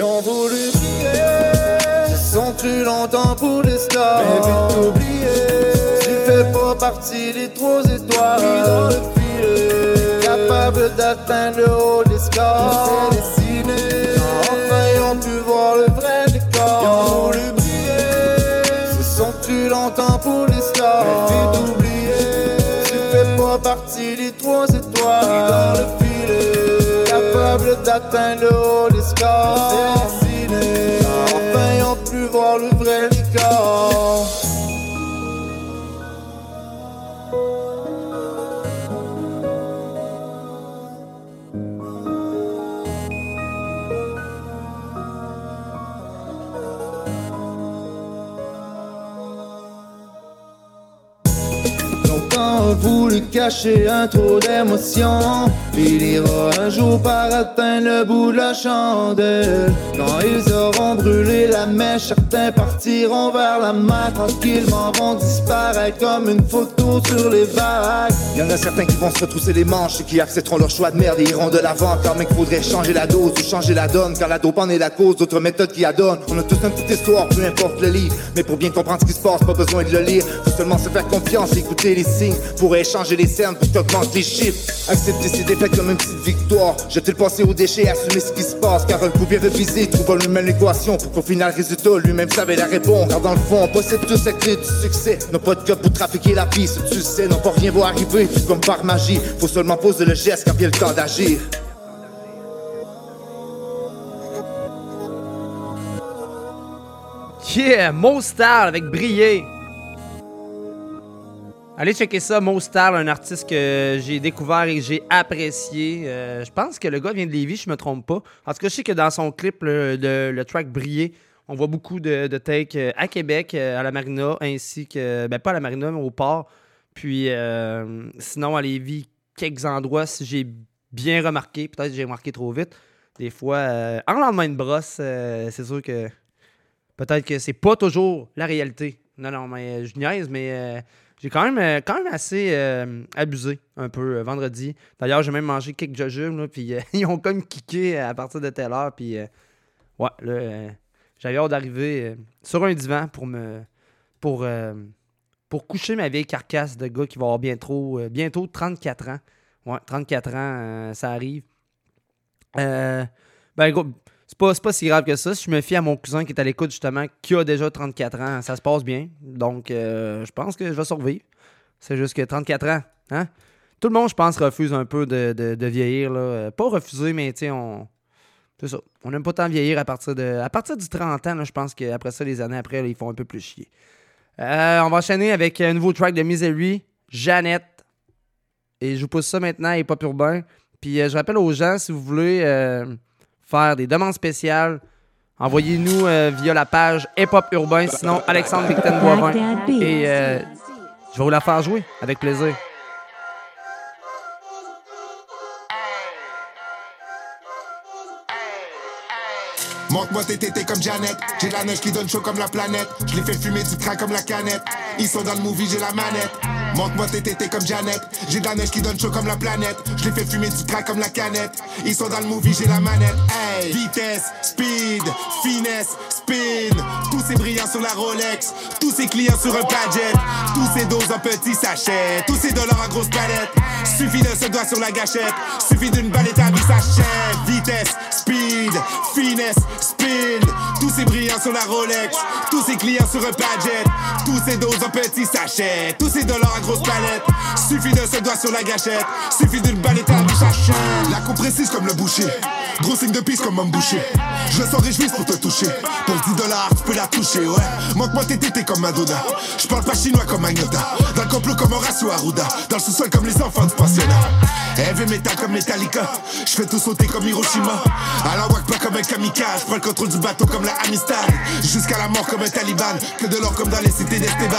Ils ont voulu briller, sont cru longtemps pour les stars. Mais vite oublié, tu fais pas partie des trois étoiles. dans le filet, capable d'atteindre le haut des scores. Dessiné, enfin ils ont pu voir le vrai décor. Ils ont voulu briller, se sont cru longtemps pour les stars. Mais vite oublié, tu fais pas partie des trois étoiles. dans le filet, capable d'atteindre le haut cacher un trop d'émotions. Il ira un jour par atteindre le bout de la chandelle. Quand ils auront brûlé la mèche Certains partiront vers la mer Tranquillement vont disparaître comme une photo sur les vagues. Y'en a certains qui vont se retrousser les manches Et qui accepteront leur choix de merde et iront de l'avant. Même qu'il faudrait changer la dose ou changer la donne Car la dope en est la cause d'autres méthodes qui adonnent. On a tous une petite histoire, peu importe le livre Mais pour bien comprendre ce qui se passe, pas besoin de le lire. Faut seulement se faire confiance, écouter les signes Pour échanger les scènes, pour les chiffres. Accepter ses défaites comme une petite victoire. Jeter le passé aux déchets, assumer ce qui se passe Car un coup bien révisé trouve lui-même l'équation Pour qu'au final résultat lui-même savait la réponse Car dans le fond on possède tous la clé du succès Nos pas de pour trafiquer la piste, tu sais Non pas rien va arriver, comme par magie Faut seulement poser le geste quand vient le temps d'agir Yeah, Mostal avec Briller. Allez checker ça, Mostal, un artiste que j'ai découvert et que j'ai apprécié. Euh, je pense que le gars vient de Lévis, je me trompe pas. En tout cas, je sais que dans son clip, le, le- le track Briller, on voit beaucoup de, de euh, à Québec, euh, à la Marina, ainsi que, ben pas à la Marina, mais au port. Puis euh, sinon, à Lévis, quelques endroits, si j'ai bien remarqué, peut-être j'ai remarqué trop vite, des fois, en lendemain de brosse, c'est sûr que peut-être que c'est pas toujours la réalité. Non, non, mais je niaise, mais j'ai quand même, quand même assez abusé un peu vendredi. D'ailleurs, j'ai même mangé quelques jujubes, puis ils ont comme kické à partir de telle heure, puis ouais, là, j'avais hâte d'arriver euh, sur un divan pour me pour, euh, pour coucher ma vieille carcasse de gars qui va avoir bientôt, euh, bientôt 34 ans. Ouais, 34 ans, ça arrive. Ben, gros, c'est pas, pas si grave que ça. Si je me fie à mon cousin qui est à l'écoute, justement, qui a déjà 34 ans, ça se passe bien. Donc, je pense que je vais survivre. C'est juste que 34 ans, hein? Tout le monde, je pense, refuse un peu de, de- vieillir. Là. Pas refuser, mais tu sais, on. C'est ça. On n'aime pas tant vieillir à partir de. À partir du 30 ans, je pense qu'après ça, les années après, là, ils font un peu plus chier. Euh, on va enchaîner avec un nouveau track de Misery, Jeannette. Et je vous pousse ça maintenant à Hip Hop Urbain. Puis euh, je rappelle aux gens, si vous voulez euh, faire des demandes spéciales, envoyez-nous via la page Hip Hop Urbain. Sinon, Alexandre Victen Boivin. Et je vais vous la faire jouer avec plaisir. Montre-moi tes tétés comme Janet. J'ai la neige qui donne chaud comme la planète. Je les fais fumer du crack comme la canette. Ils sont dans le movie, j'ai la manette. Montre-moi tes tétés comme Janet. J'ai la neige qui donne chaud comme la planète. Je les fais fumer du crack comme la canette. Ils sont dans le movie, j'ai la manette. Hey, vitesse, speed, finesse, spin. Tous ces brillants sur la Rolex. Tous ces clients sur un gadget. Tous ces doses en petits sachets. Tous ces dollars en grosse palette. Suffit d'un seul doigt sur la gâchette. Suffit d'une balle établie, s'achève. Vitesse, speed, finesse, Tous ces brillants sur la Rolex. Tous ces clients sur un gadget. Tous ces doses en petits sachets. Tous ces dollars en grosse palette. Suffit d'un seul doigt sur la gâchette. Suffit d'une balle établie, s'achève. La comprécise comme le boucher. Gros signe de piste comme un boucher. Je sens réjouisse pour te toucher. Pour 10 dollars, tu peux la toucher, ouais. Montre-moi tes tétés comme Madonna. Je parle pas chinois comme Agnota. Dans le complot comme Horacio Arruda. Dans le sous-sol comme les enfants du pensionnat. Heavy metal comme Metallica. Je fais tout sauter comme Hiroshima. À la pas comme un kamikaze. Prends le contrôle du bateau comme la Amistad. Jusqu'à la mort comme un taliban. Que de l'or comme dans les cités d'Esteban.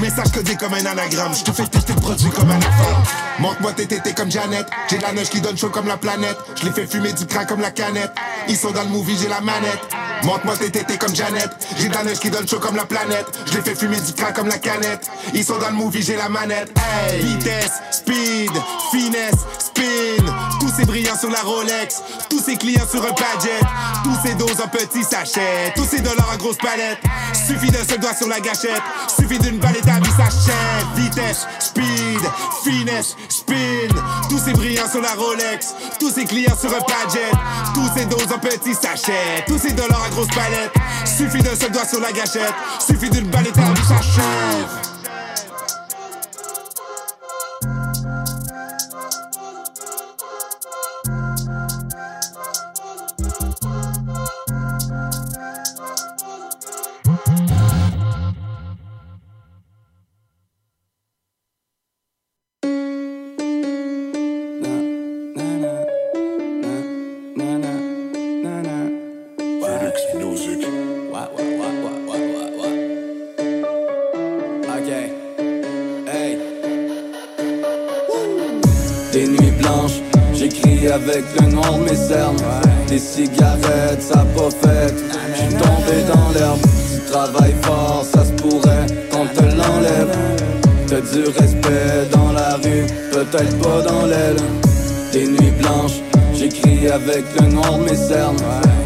Message codé comme un anagramme. Je te fais tester le produit comme un enfant. Montre-moi tes tétés comme Janet. J'ai la neige qui donne chaud comme la planète. Je les fais fumer du crack comme la canette. Ils sont dans le movie, j'ai la manette. Montre-moi tes tétés comme Janet. J'ai la neige qui donne chaud comme la planète. Je les fais fumer du crack comme la canette. Ils sont dans le movie, j'ai la manette. Hey, vitesse, speed, finesse, spin. Tous ces brillants sur la Rolex. Tous ces clients sur un gadget. Tous ces doses en petits sachets. Tous ces dollars en grosse palette. Suffit d'un seul doigt sur la gâchette. Suffit d'une balle établie, s'achève. Vitesse, speed, finesse, spin. Tous ces brillants sur la Rolex. Tous ces clients sur un gadget. Tous ces doses en petits sachets. Tous ces dollars en grosse palette. Suffit d'un seul doigt sur la gâchette. Suffit d'une balle établie, s'achève. Peut-être pas dans l'aile. Des nuits blanches, j'écris avec le noir de mes cernes.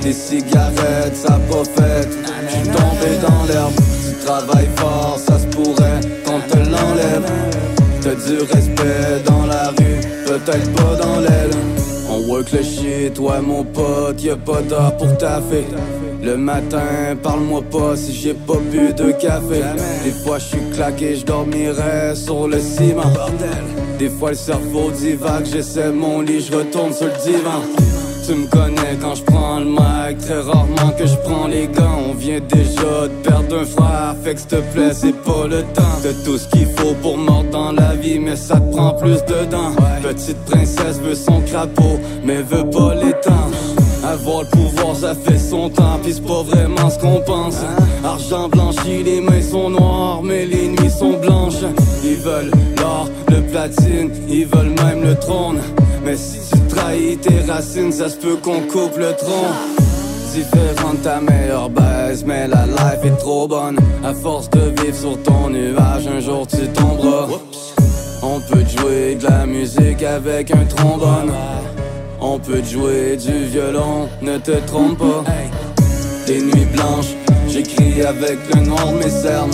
Des cigarettes, ça pas fait. J'suis tombé dans l'herbe. Tu travailles fort, ça se pourrait qu'on te l'enlève. T'as du respect dans la rue, peut-être pas dans l'aile. On work le shit, ouais mon pote, y'a pas d'heure pour taffer. Le matin, parle-moi pas si j'ai pas bu de café. Des fois je suis claqué, je dormirais sur le ciment. Des fois le cerveau divague, j'essaie mon lit, je retourne sur le divan. Tu me connais quand je prends le mic, très rarement que je prends les gants. On vient déjà de perdre un frère, fait que s'il te plaît, c'est pas le temps. De tout ce qu'il faut pour mordre dans la vie, mais ça te prend plus dedans. Petite princesse veut son crapaud, mais veut pas l'étendre. Avoir le pouvoir, ça fait son temps, pis c'est pas vraiment ce qu'on pense. Argent blanchi, les mains sont noires, mais les nuits sont blanches. Ils veulent l'or, ils veulent même le trône. Mais si tu trahis tes racines, ça se peut qu'on coupe le tronc. Différente ta meilleure baisse, mais la life est trop bonne. À force de vivre sur ton nuage, un jour tu tomberas. On peut jouer de la musique avec un trombone. On peut jouer du violon, ne te trompe pas. Des nuits blanches, j'écris avec le noir de mes cernes.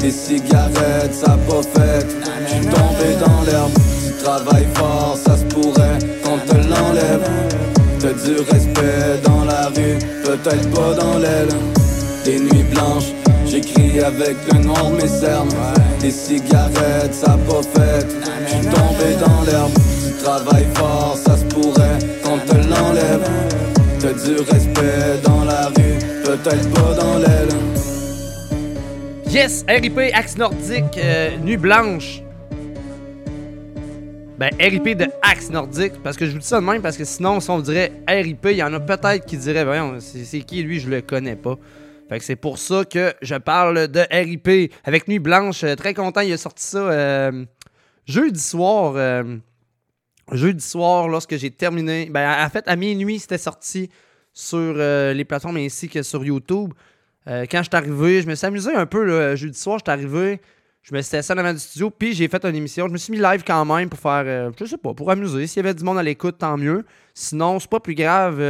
Des cigarettes, ça pas fait. J'suis tombé dans l'herbe. Tu travailles fort, ça se pourrait qu'on te l'enlève. T'as du respect dans la rue, peut-être pas dans l'aile. Des nuits blanches, j'écris avec le noir mes cernes. Des cigarettes, ça pas fait. J'suis dans l'herbe. Tu travailles fort, ça se pourrait qu'on te l'enlève. T'as du respect dans la rue, peut-être pas dans l'aile. Yes, RIP, Axe Nordique, euh, Nuit Blanche. Ben, RIP de Axe Nordique, parce que je vous dis ça de même, parce que sinon, si on dirait RIP, il y en a peut-être qui diraient, voyons, c'est qui lui, je le connais pas. Fait que c'est pour ça que je parle de RIP avec Nuit Blanche. Euh, Très content, il a sorti ça euh, jeudi soir. jeudi soir, lorsque j'ai terminé. Ben, en fait, à minuit, c'était sorti sur euh, les plateformes ainsi que sur YouTube. Euh, quand je suis arrivé, je me suis amusé un peu jeudi soir. Je suis arrivé, Je me suis assis en avant du studio, puis j'ai fait une émission. Je me suis mis live quand même pour faire, euh, je sais pas, pour amuser. S'il y avait du monde à l'écoute, tant mieux. Sinon, c'est pas plus grave.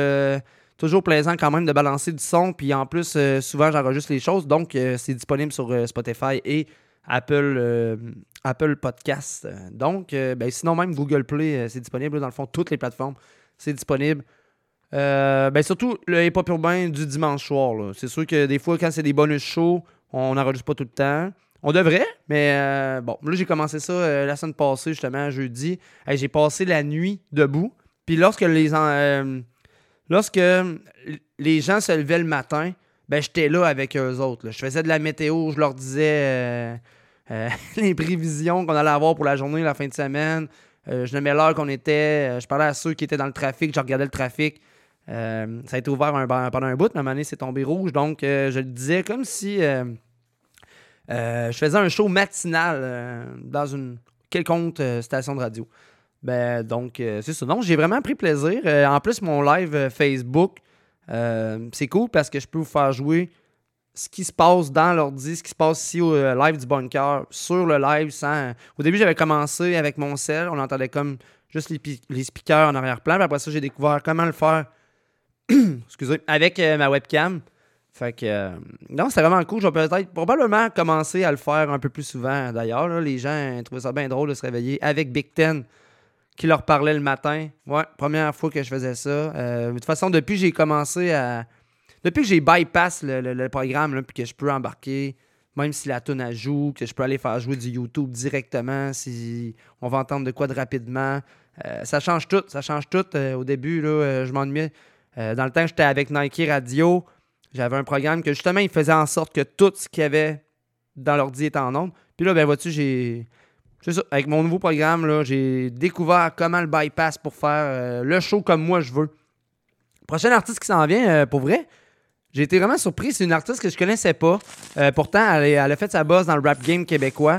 toujours plaisant quand même de balancer du son. Puis en plus, souvent, j'enregistre les choses. Donc, c'est disponible sur Spotify et Apple, Apple Podcast. Donc, ben, sinon, même Google Play, c'est disponible. Dans le fond, toutes les plateformes, c'est disponible. Euh, ben, surtout le hip-hop urbain du dimanche soir. C'est sûr que des fois, quand c'est des bonus shows, on n'enregistre pas tout le temps. On devrait, mais euh, bon, là, j'ai commencé ça euh, la semaine passée, justement, jeudi. J'ai passé la nuit debout. Puis lorsque les, en- lorsque les gens se levaient le matin, ben, j'étais là avec eux autres. Je faisais de la météo, je leur disais les prévisions qu'on allait avoir pour la journée, la fin de semaine. Je nommais l'heure qu'on était. je parlais à ceux qui étaient dans le trafic, je regardais le trafic. Euh, ça a été ouvert un- pendant un bout, mais à un moment donné, c'est tombé rouge. Donc, euh, je le disais comme si euh, je faisais un show matinal dans une quelconque station de radio. Ben, donc, c'est ça. Donc, j'ai vraiment pris plaisir. En plus, mon live Facebook, c'est cool parce que je peux vous faire jouer ce qui se passe dans l'ordi, ce qui se passe ici au live du bunker, sur le live. Sans... Au début, j'avais commencé avec mon sel. On entendait comme juste les, les speakers en arrière-plan. Après ça, j'ai découvert comment le faire excusez, avec euh, ma webcam. Fait que, euh, non, c'était vraiment cool. Je vais peut-être probablement commencer à le faire un peu plus souvent. D'ailleurs, les gens trouvaient ça bien drôle de se réveiller avec Big Ten qui leur parlait le matin. Ouais, première fois que je faisais ça. Euh, de toute façon, depuis que j'ai commencé à. Depuis que j'ai bypass le, le- programme, puis que je peux embarquer, même si la tune joue, que je peux aller faire jouer du YouTube directement, si on va entendre de quoi de rapidement. Ça change tout. Ça change tout. Au début, là, je m'ennuyais. Euh, dans le temps, j'étais avec Nike Radio. J'avais un programme que justement, il faisait en sorte que tout ce qu'il y avait dans l'ordi était en ondes. Puis là, ben vois-tu, j'ai. C'est ça. Avec mon nouveau programme, j'ai découvert comment le bypass pour faire euh, le show comme moi je veux. Prochain artiste qui s'en vient, euh, pour vrai, j'ai été vraiment surpris. C'est une artiste que je connaissais pas. Pourtant, elle, a fait sa base dans le rap game québécois.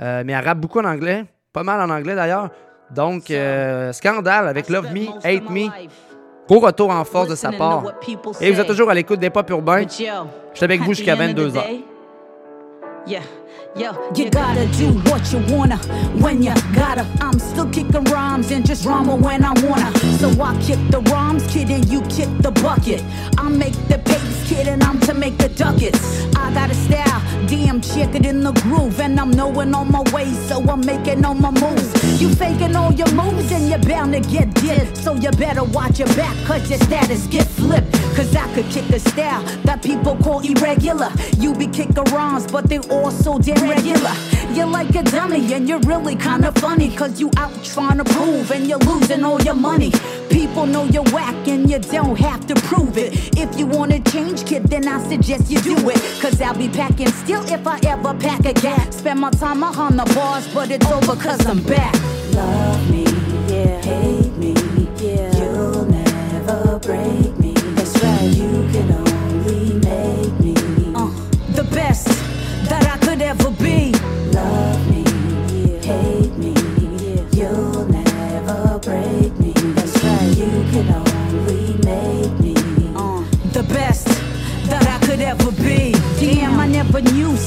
Mais elle rappe beaucoup en anglais. Pas mal en anglais d'ailleurs. Donc, scandale avec Love Me, Hate Me. Gros retour en force de sa part. Et vous êtes toujours à l'écoute des pop urbains. Je suis avec vous jusqu'à 22h. Yo, you gotta do what you wanna when you gotta. I'm still kicking rhymes and just drama when I wanna. So I kick the rhymes, kid, and you kick the bucket. I make the pace, kid, and I'm to make the ducats. I got a style, damn, check it in the groove, and I'm knowing on my way, so I'm making all my moves. You faking all your moves, and you're bound to get dipped. So you better watch your back, cause your status get flipped. Cause I could kick a style that people call irregular. You be kicking rhymes, but they all so damn regular. You're like a dummy, and you're really kinda funny, cause you out trying to prove, and you're losing all your money. People know you're whack, and you don't have to prove it. If you wanna change, kid, then I suggest you do it. Cause I'll be packing still if I ever pack a gat. Spend my time on the bars, but it's over cause I'm back. Love me, yeah. Hate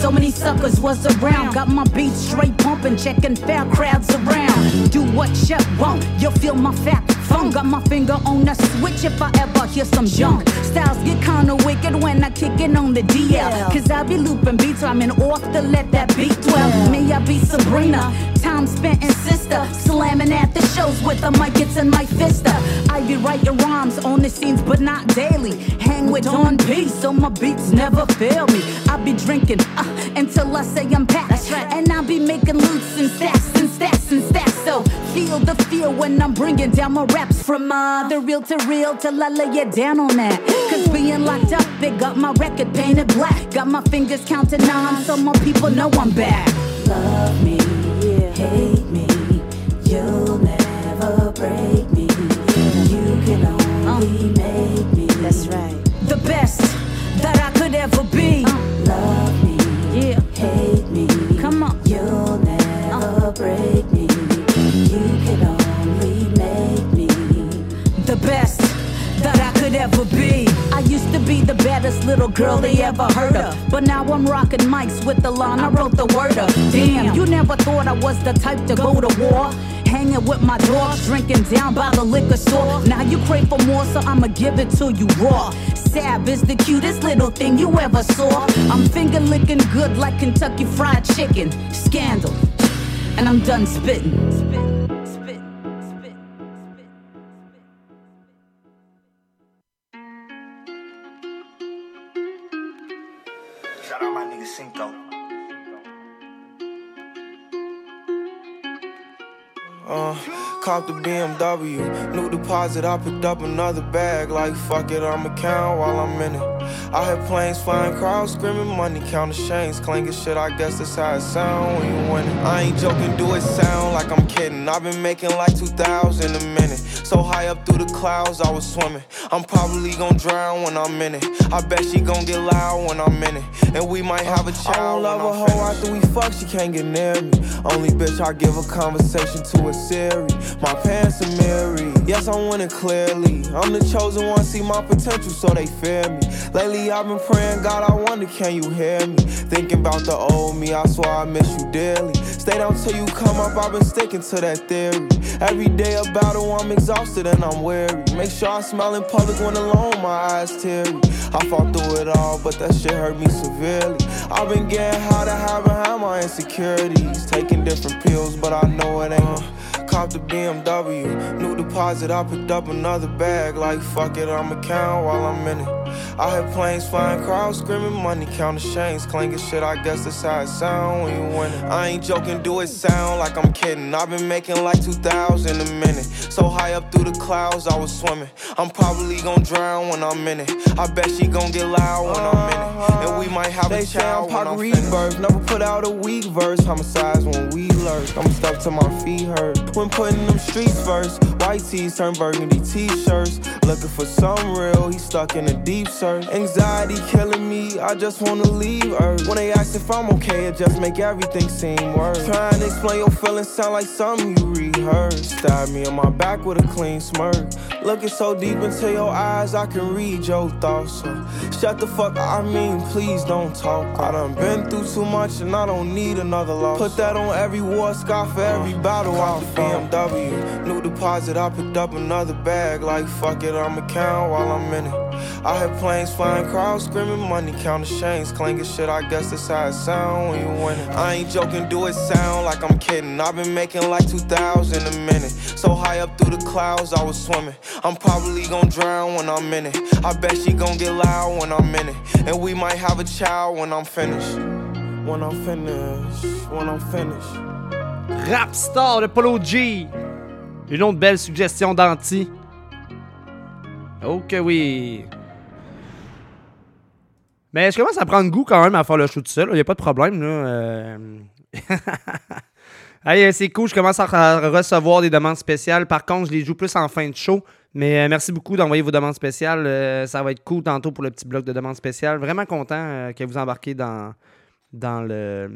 so many suckers was around. Got my beats straight pumping, checking fair crowds around. Do what you want, you'll feel my fat funk. Got my finger on the switch if I ever hear some junk. Styles get kinda wicked when I kick it on the DL. Cause I be looping beats, rhyming off to let that beat dwell. Me, I be Sabrina. Time spent in sister, slamming at the shows with the mic, it's in my fister. I be writing rhymes on the scenes, but not daily. Hang with Don P, so my beats never fail me. I be drinking uh, until I say I'm packed. And I be making loots and stacks and stacks and stacks. Feel the feel when I'm bringing down my raps from uh, the real to real till I lay it down on that. Cause being locked up, it got my record painted black. Got my fingers counting nine, so my people know I'm back. Love me, hate me, you'll never break me. You can only the baddest little girl they ever heard of. But now I'm rocking mics with the line I wrote the word of. Damn, you never thought I was the type to go to war. Hanging with my dogs, drinking down by the liquor store. Now you crave for more, so I'ma give it to you raw. Sab is the cutest little thing you ever saw. I'm finger licking good like Kentucky Fried Chicken. Scandal. And I'm done spitting. Cop the BMW, new deposit. I picked up another bag. Like fuck it, I'ma count while I'm in it. I had planes flying, crowds screaming, money counting chains, clanking shit. I guess that's how it sound when you win. I ain't joking, do it sound like I'm kidding. I've been making like 2,000 a minute. So high up through the clouds, I was swimming. I'm probably gonna drown when I'm in it. I bet she gon' get loud when I'm in it. And we might have a child. I don't love a hoe after we fuck, she can't get near me. Only bitch I give a conversation to is Siri. My pants are mirrored. Yes, I'm winning clearly. I'm the chosen one, see my potential, so they fear me. Lately, I've been praying, God, I wonder, can you hear me? Thinking about the old me, I swear I miss you dearly. Stay down till you come up, I've been sticking to that theory. Every day a battle, I'm exhausted and I'm weary. Make sure I smile in public when alone, my eyes teary. I fought through it all, but that shit hurt me severely. I've been getting high to hide behind my insecurities. Taking different pills, but I know it ain't. Cop the BMW, new deposit. I picked up another bag. Like fuck it, I'ma count while I'm in it. I had planes flying, crowds screaming, money counting chains, clanking shit. I guess that's how it sound when you win it. I ain't joking, do it sound like I'm kidding. I've been making like 2,000 a minute. So high up through the clouds, I was swimming. I'm probably gonna drown when I'm in it. I bet she gon' get loud when I'm in it. And we might have They a child. I'm Pac finished. Never put out a weak verse. Homicides when we lurk. I'm stuck to my feet hurt. When putting them streets first, white tees turn burgundy t-shirts. Looking for some real, he stuck in a deep search. Anxiety killing me, I just wanna leave Earth. When they ask if I'm okay, it just make everything seem worse. Trying to explain your feelings sound like something you rehearsed. Stab me in my back with a clean smirk. Looking so deep into your eyes, I can read your thoughts. So shut the fuck, I mean, please don't talk. I done been through too much and I don't need another loss. Put that on every war scar for every battle. I BMW, new deposit. I picked up another bag. Like fuck it, I'ma count while I'm in it. I had planes flying, crowds screaming, money counting chains, clanking shit. I guess that's how it sound when you win it. I ain't joking, do it sound like I'm kidding. I've been making like 2,000 a minute. So high up through the clouds, I was swimming. I'm probably gonna drown when I'm in it. I bet she gon' get loud when I'm in it. And we might have a child when I'm finished. When I'm finished, when I'm finished. Rapstar de Polo G. Une autre belle suggestion d'anti. Oh que oui. Mais je commence à prendre goût quand même à faire le show tout seul. Il n'y a pas de problème. Là. euh. Allez, c'est cool. Je commence à re- recevoir des demandes spéciales. Par contre, je les joue plus en fin de show. Mais euh, merci beaucoup d'envoyer vos demandes spéciales. Euh, ça va être cool tantôt pour le petit bloc de demandes spéciales. Vraiment content que vous embarquez dans, dans le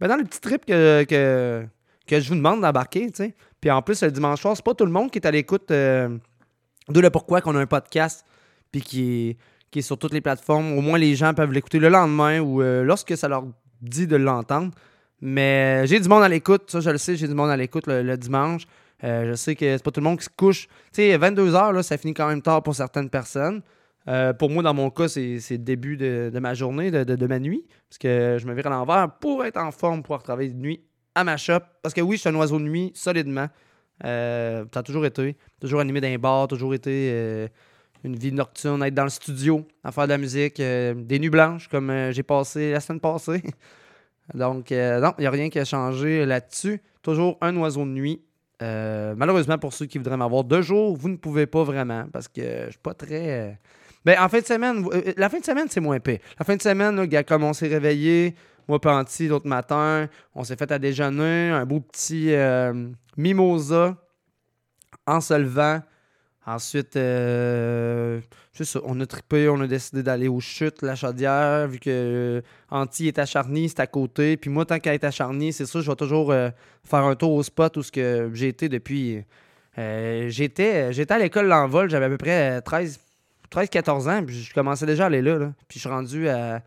ben, dans le petit trip que, que, que je vous demande d'embarquer. Puis en plus, le dimanche soir, c'est pas tout le monde qui est à l'écoute de le pourquoi qu'on a un podcast puis qui qui est sur toutes les plateformes. Au moins, les gens peuvent l'écouter le lendemain ou euh, lorsque ça leur dit de l'entendre. Mais euh, j'ai du monde à l'écoute, ça je le sais, j'ai du monde à l'écoute le, dimanche. Euh, je sais que c'est pas tout le monde qui se couche. Tu sais, 22h, là, ça finit quand même tard pour certaines personnes. Pour moi, dans mon cas, c'est le début de, de ma journée, de, de- ma nuit. Parce que je me vire à l'envers pour être en forme, pour travailler de nuit à ma shop. Parce que oui, je suis un oiseau de nuit, solidement. Ça a toujours été. Toujours animé les bars, toujours été une vie nocturne, être dans le studio, à faire de la musique. euh, des nuits blanches, comme euh, j'ai passé la semaine passée. Donc, euh, non, il n'y a rien qui a changé là-dessus. Toujours un oiseau de nuit. Malheureusement, pour ceux qui voudraient m'avoir deux jours, vous ne pouvez pas vraiment parce que je suis pas très. Ben, en fin de semaine, la fin de semaine, c'est moins épais. La fin de semaine, là, gars, comme on s'est réveillé, moi, Panty, l'autre matin, on s'est fait à déjeuner, un beau petit mimosa en se levant. Ensuite, euh, on a trippé, on a décidé d'aller aux chutes, la chaudière, vu que euh, Anti est à Charny, c'est à côté. Puis moi, tant qu'elle est à Charny, c'est ça, je vais toujours euh, faire un tour au spot où que j'ai été depuis. j'étais, à l'école L'Envol, j'avais à peu près 13, 13-14 ans, puis je commençais déjà à aller là. Puis je suis rendu à,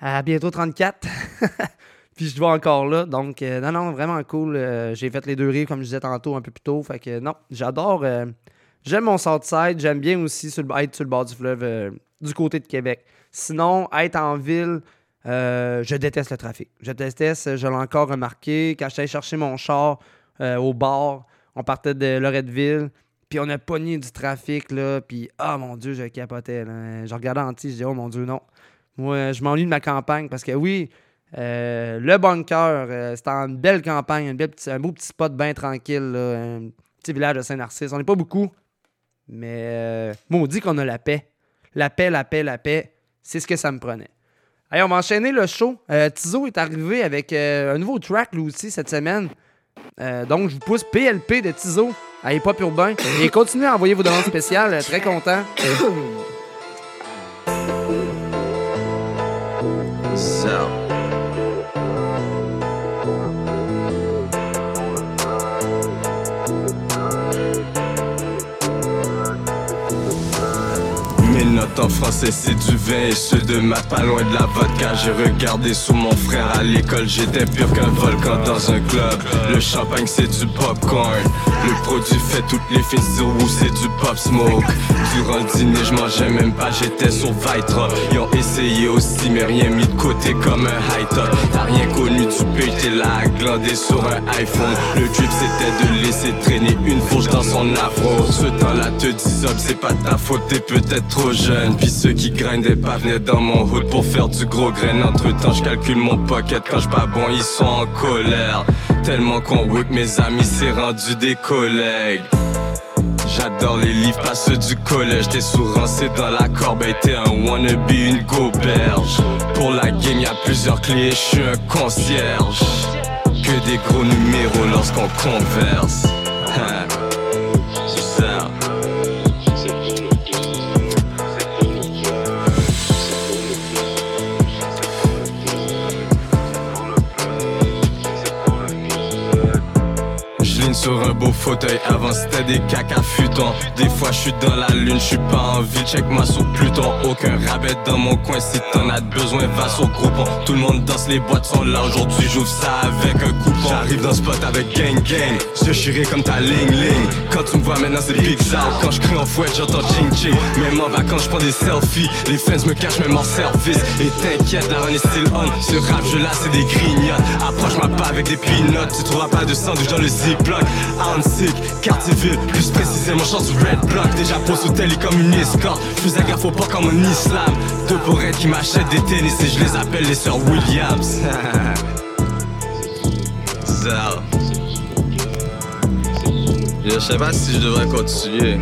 à bientôt 34. puis je dois encore là. Donc, non, non, vraiment cool. J'ai fait les deux rives, comme je disais tantôt, un peu plus tôt. Fait que non, j'adore. J'aime mon Southside. J'aime bien aussi être sur le bord du fleuve, euh, du côté de Québec. Sinon, être en ville, euh, je déteste le trafic. Je déteste, je l'ai encore remarqué. Quand j'allais chercher mon char euh, au bar, on partait de Loretteville. Puis on a pogné du trafic, là. Puis, ah mon Dieu, je capotais. Je regardais en je disais, oh mon Dieu, non. Moi, je m'ennuie de ma campagne parce que oui, euh, le bunker, c'était une belle campagne, un beau petit spot bien tranquille, un petit village de Saint-Narcisse. On n'est pas beaucoup, mais euh, maudit qu'on a la paix. La paix, la paix, la paix, c'est ce que ça me prenait. Allez, on va enchaîner le show. Euh, Tizo est arrivé avec euh, un nouveau track, lui aussi, cette semaine. Donc, je vous pousse PLP de Tizo à Hip Hop Urbain. Et continuez à envoyer vos demandes spéciales. Très content. So. En français c'est du vin et ceux de maths pas loin de la vodka. J'ai regardé sous mon frère à l'école J'étais pur qu'un volcan dans un club. Le champagne c'est du popcorn. Le produit fait toutes les sur où c'est du pop smoke. Durant le dîner je mangeais même pas J'étais sur Vitra. Ils ont essayé aussi mais rien mis de côté comme un high top. T'as rien connu tu peux t'es là à glander sur un iPhone. Le drip c'était de laisser traîner une fourche dans son afro. Ce temps-là te dis c'est pas ta faute t'es peut-être trop jeune Puis ceux qui grindaient pas venaient dans mon hood pour faire du gros grain Entre temps je calcule mon pocket quand je bon ils sont en colère Tellement qu'on work mes amis c'est rendu des collègues J'adore les livres, pas ceux du collège. T'es sourancé dans la corbeille, t'es un wannabe, une goberge. Pour la game, y a plusieurs clés, je suis un concierge. Que des gros numéros lorsqu'on converse. sur un beau fauteuil, avant c'était des caca futons. Des fois je suis dans la lune, je suis pas en vie, check-moi sur Pluton. Aucun rabais dans mon coin, si t'en as besoin, va sur Groupon. Tout le monde danse, les boîtes sont là, aujourd'hui j'ouvre ça avec un coupon. J'arrive dans le spot avec gang gang, je chierai comme ta ling ling. Quand tu me vois maintenant c'est big out, quand je crie en fouette j'entends ching ching Même en vacances je prends des selfies, les fans me cachent même en service. Et t'inquiète, la run est still on, ce rap je là c'est des grignotes Approche-moi pas avec des peanuts, tu trouveras pas de sandwich dans le ziploc Sick, quartier ville, plus précisément chance du red block. Déjà pose au télé comme une escorte, au pas comme un islam. Deux bourrettes qui m'achètent des tennis et je les appelle les sœurs Williams. Je sais pas si je devrais continuer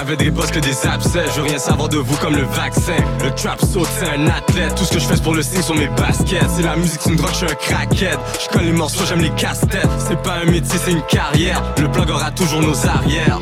Avec des boss que des abcès. Je veux rien savoir de vous comme le vaccin. Le trap saute c'est un athlète. Tout ce que je fais pour le signe sur mes baskets. C'est la musique c'est une drogue je suis un crackhead. Je connais les morceaux j'aime les casse-têtes. C'est pas un métier c'est une carrière. Le blog aura toujours nos arrières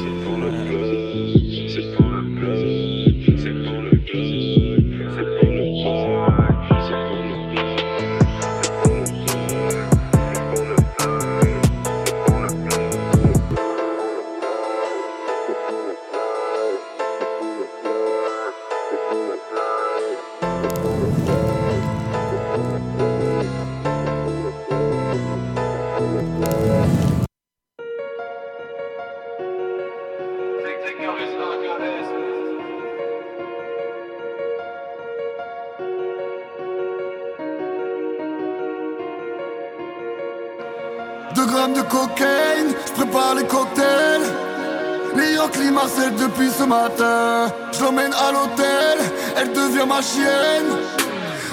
matin. Je l'emmène à l'hôtel, elle devient ma chienne.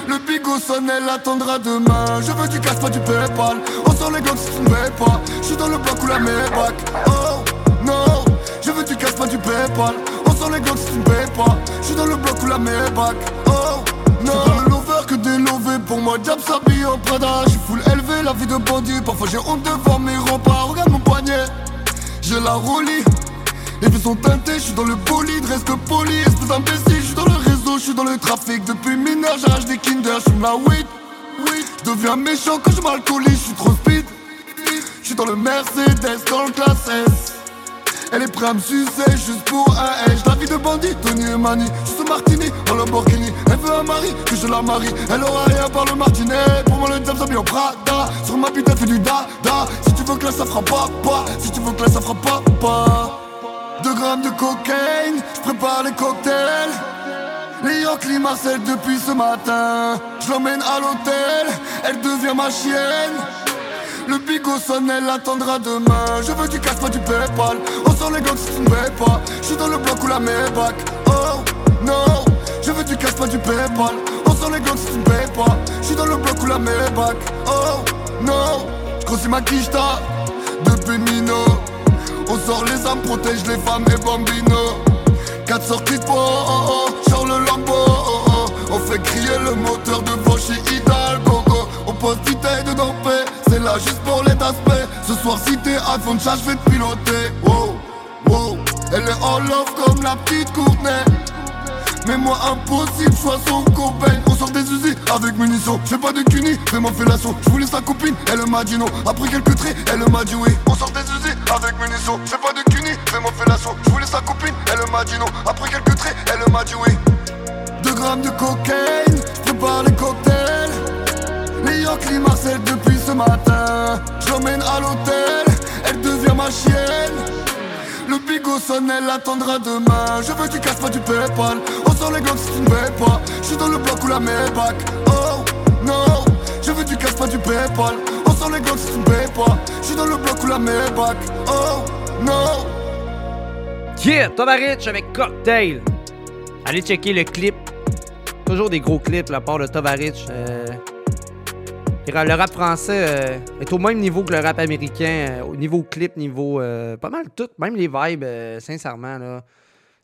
Le bigot sonne, elle attendra demain. Je veux du cash, pas du Paypal. On sort les glocks si tu ne pas. Je suis dans le bloc où la Maybach. Oh non, je veux du cash, pas du Paypal. On sort les glocks si tu ne pas. Je suis dans le bloc où la Maybach. Oh non, lover que des lovés. Pour moi, Jab s'habille en Prada. Je suis full élevé, la vie de bandit. Parfois j'ai honte de voir mes remparts. Regarde mon poignet, j'ai la roulie. Les vies sont teintées, je suis dans le bolide, reste poli, espèce d'imbécile, je suis dans le réseau, je suis dans le trafic depuis mineur, j'arrache des kinder, je la weed, je deviens méchant quand je m'alcoolise, je suis trop speed, J'suis dans le Mercedes, dans le classe S. Elle est prête à me sucer juste pour un H La vie de bandit, Tony et Mani Juste Martini, en Lamborghini. Elle veut un mari, que je la marie. Elle aura rien par le martinet. Pour moi le diable s'habille en Prada. Sur ma bite elle fait du dada. Si tu veux que là ça fera pas pas Si tu veux que là ça fera pas pas Deux grammes de cocaïne Je prépare les cocktails les depuis ce matin Je l'emmène à l'hôtel Elle devient ma chienne le bigot sonne, elle attendra demain. Je veux du cash, pas du Paypal. On sort les gants si tu ne pas. Je suis dans le bloc ou la Maybach. Oh non, je veux du cash, pas du Paypal. On sort les gants si tu ne pas. Je suis dans le bloc ou la Maybach. Oh non, je ma quicheta depuis Mino. On sort les âmes, protège les femmes et bambino. Quatre sorties de peau, oh, oh, genre le lambeau. Oh, oh. On fait crier le moteur de Voshi Hidalgo. Oh. On pose bouteille de dompé, c'est là juste pour les aspects. Ce soir, si t'es iPhone chat, je vais te piloter. Wow, wow. Elle est en love comme la petite Courtenay. Mais moi impossible, sois son copain. On sort des usines avec munitions. Je pas de cunis, fais-moi fellation Je voulais sa copine, elle m'a dit non. Après quelques traits, elle m'a dit oui. On sort des usines avec munitions. Je pas de cunis, fais-moi fellation Je voulais sa copine, elle m'a dit non. Après quelques traits, elle m'a dit oui. Deux grammes de cocaïne, je prépare les cocktails. Les Yankees Marcel depuis ce matin. Je l'emmène à l'hôtel, elle devient ma chienne le bigot sonne, elle attendra demain. Je veux du cash, pas du Paypal. On sort les gants si tu ne payes pas Je suis dans le bloc ou la Maybach. Oh non Je veux du cash, pas du Paypal. On sort les gants si tu ne payes pas Je suis dans le bloc ou la Maybach. Oh non Yeah, Tovarich avec Cocktail. Allez checker le clip. Toujours des gros clips, la part de Tovarich. Euh, le rap français euh, est au même niveau que le rap américain, euh, au niveau clip, niveau euh, pas mal tout, même les vibes, sincèrement. Là,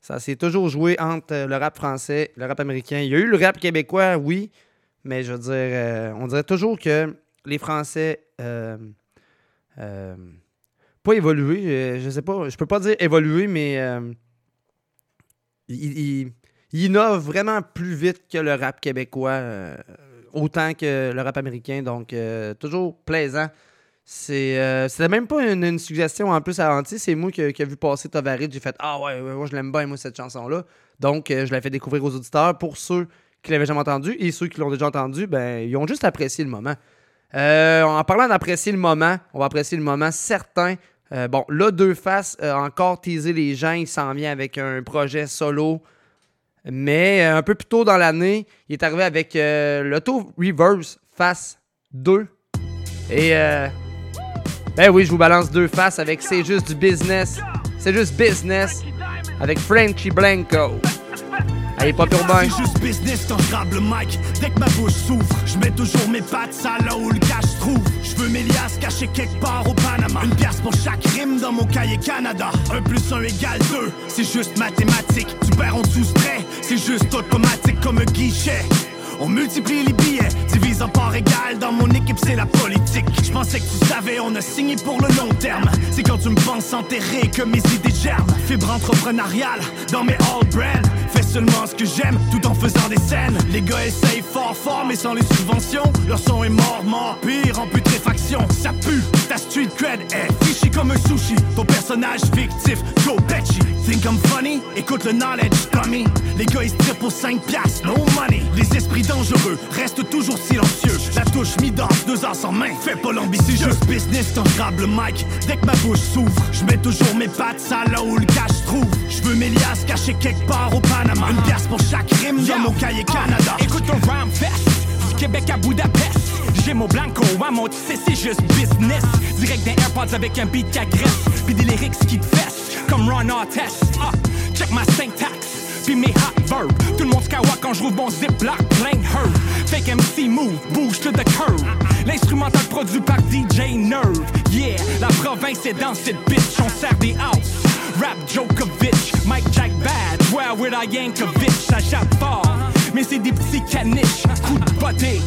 ça s'est toujours joué entre le rap français le rap américain. Il y a eu le rap québécois, oui, mais je veux dire, on dirait toujours que les Français. pas évolué, je sais pas, je peux pas dire évoluer, mais ils ils- ils innovent vraiment plus vite que le rap québécois, autant que le rap américain, donc euh, toujours plaisant. C'est euh, c'était même pas une, suggestion en plus à Anti, c'est moi qui, a vu passer Tovarid, j'ai fait Ah ouais, ouais, je l'aime bien, moi, cette chanson-là. Donc, euh, je l'ai fait découvrir aux auditeurs. Pour ceux qui l'avaient jamais entendu et ceux qui l'ont déjà entendu, ben, ils ont juste apprécié le moment. Euh, en parlant d'apprécier le moment, on va apprécier le moment certain. Bon, là, Deux Faces encore teasé les gens. Il s'en vient avec un projet solo. Mais euh, un peu plus tôt dans l'année, il est arrivé avec euh, l'auto Reverse Face 2. Et euh, ben oui, je vous balance deux faces avec C'est juste du business. C'est juste business avec Frenchy Blanco. Allez, pas. C'est juste business quand je le mic. Dès que ma bouche s'ouvre, je mets toujours mes pattes ça là où le cash trouve. Veux mes liasses cachées quelque part au Panama. Une pièce pour chaque rime dans mon cahier Canada. 1 plus 1 égale 2, c'est juste mathématique. Tu perds, on soustrait, c'est juste automatique comme un guichet. On multiplie les billets, divise en parts égales. Dans mon équipe, c'est la politique. Je pensais que tu savais, on a signé pour le long terme. C'est quand tu me penses enterré que mes idées germent. Fibre entrepreneuriale dans mes all brand. Fais seulement ce que j'aime tout en faisant des scènes. Les gars essayent fort, fort, mais sans les subventions. Leur son est mort, mort, pire en putréfaction. Ça pue, ta street cred est fichée comme un sushi. Ton personnage fictif, Joe Écoute le knowledge, dummy. Les gars ils se pour 5 piastres, no money. Les esprits dangereux restent toujours silencieux. La touche mi-danse, deux as en main, fais pas l'ambitieux. C'est juste business grabe le mic. Dès que ma bouche s'ouvre, je mets toujours mes pattes ça là où le cash trouve. Je veux mes liasses cachées quelque part au Panama. Une pièce pour chaque rime dans mon cahier Canada. Écoute ton rhyme fest, du Québec à Budapest. J'ai mon blanco, à mon tissé, c'est juste business. Direct des AirPods avec un beat qui agresse. Puis des lyrics qui te fessent, comme Ron Artest. Ah, check ma syntax, puis mes hot verbs. Tout le monde skyrock quand je rouvre mon ziploc, plein herb. Fake MC move, bouge to the curve. L'instrumental produit par DJ Nerve. Yeah, la province est dans cette bitch, on sert des house. Rap Djokovic, Mike Jack Bad, where with I Yankovic, ça jappe fort. Mais c'est des petits caniches, coup de botté.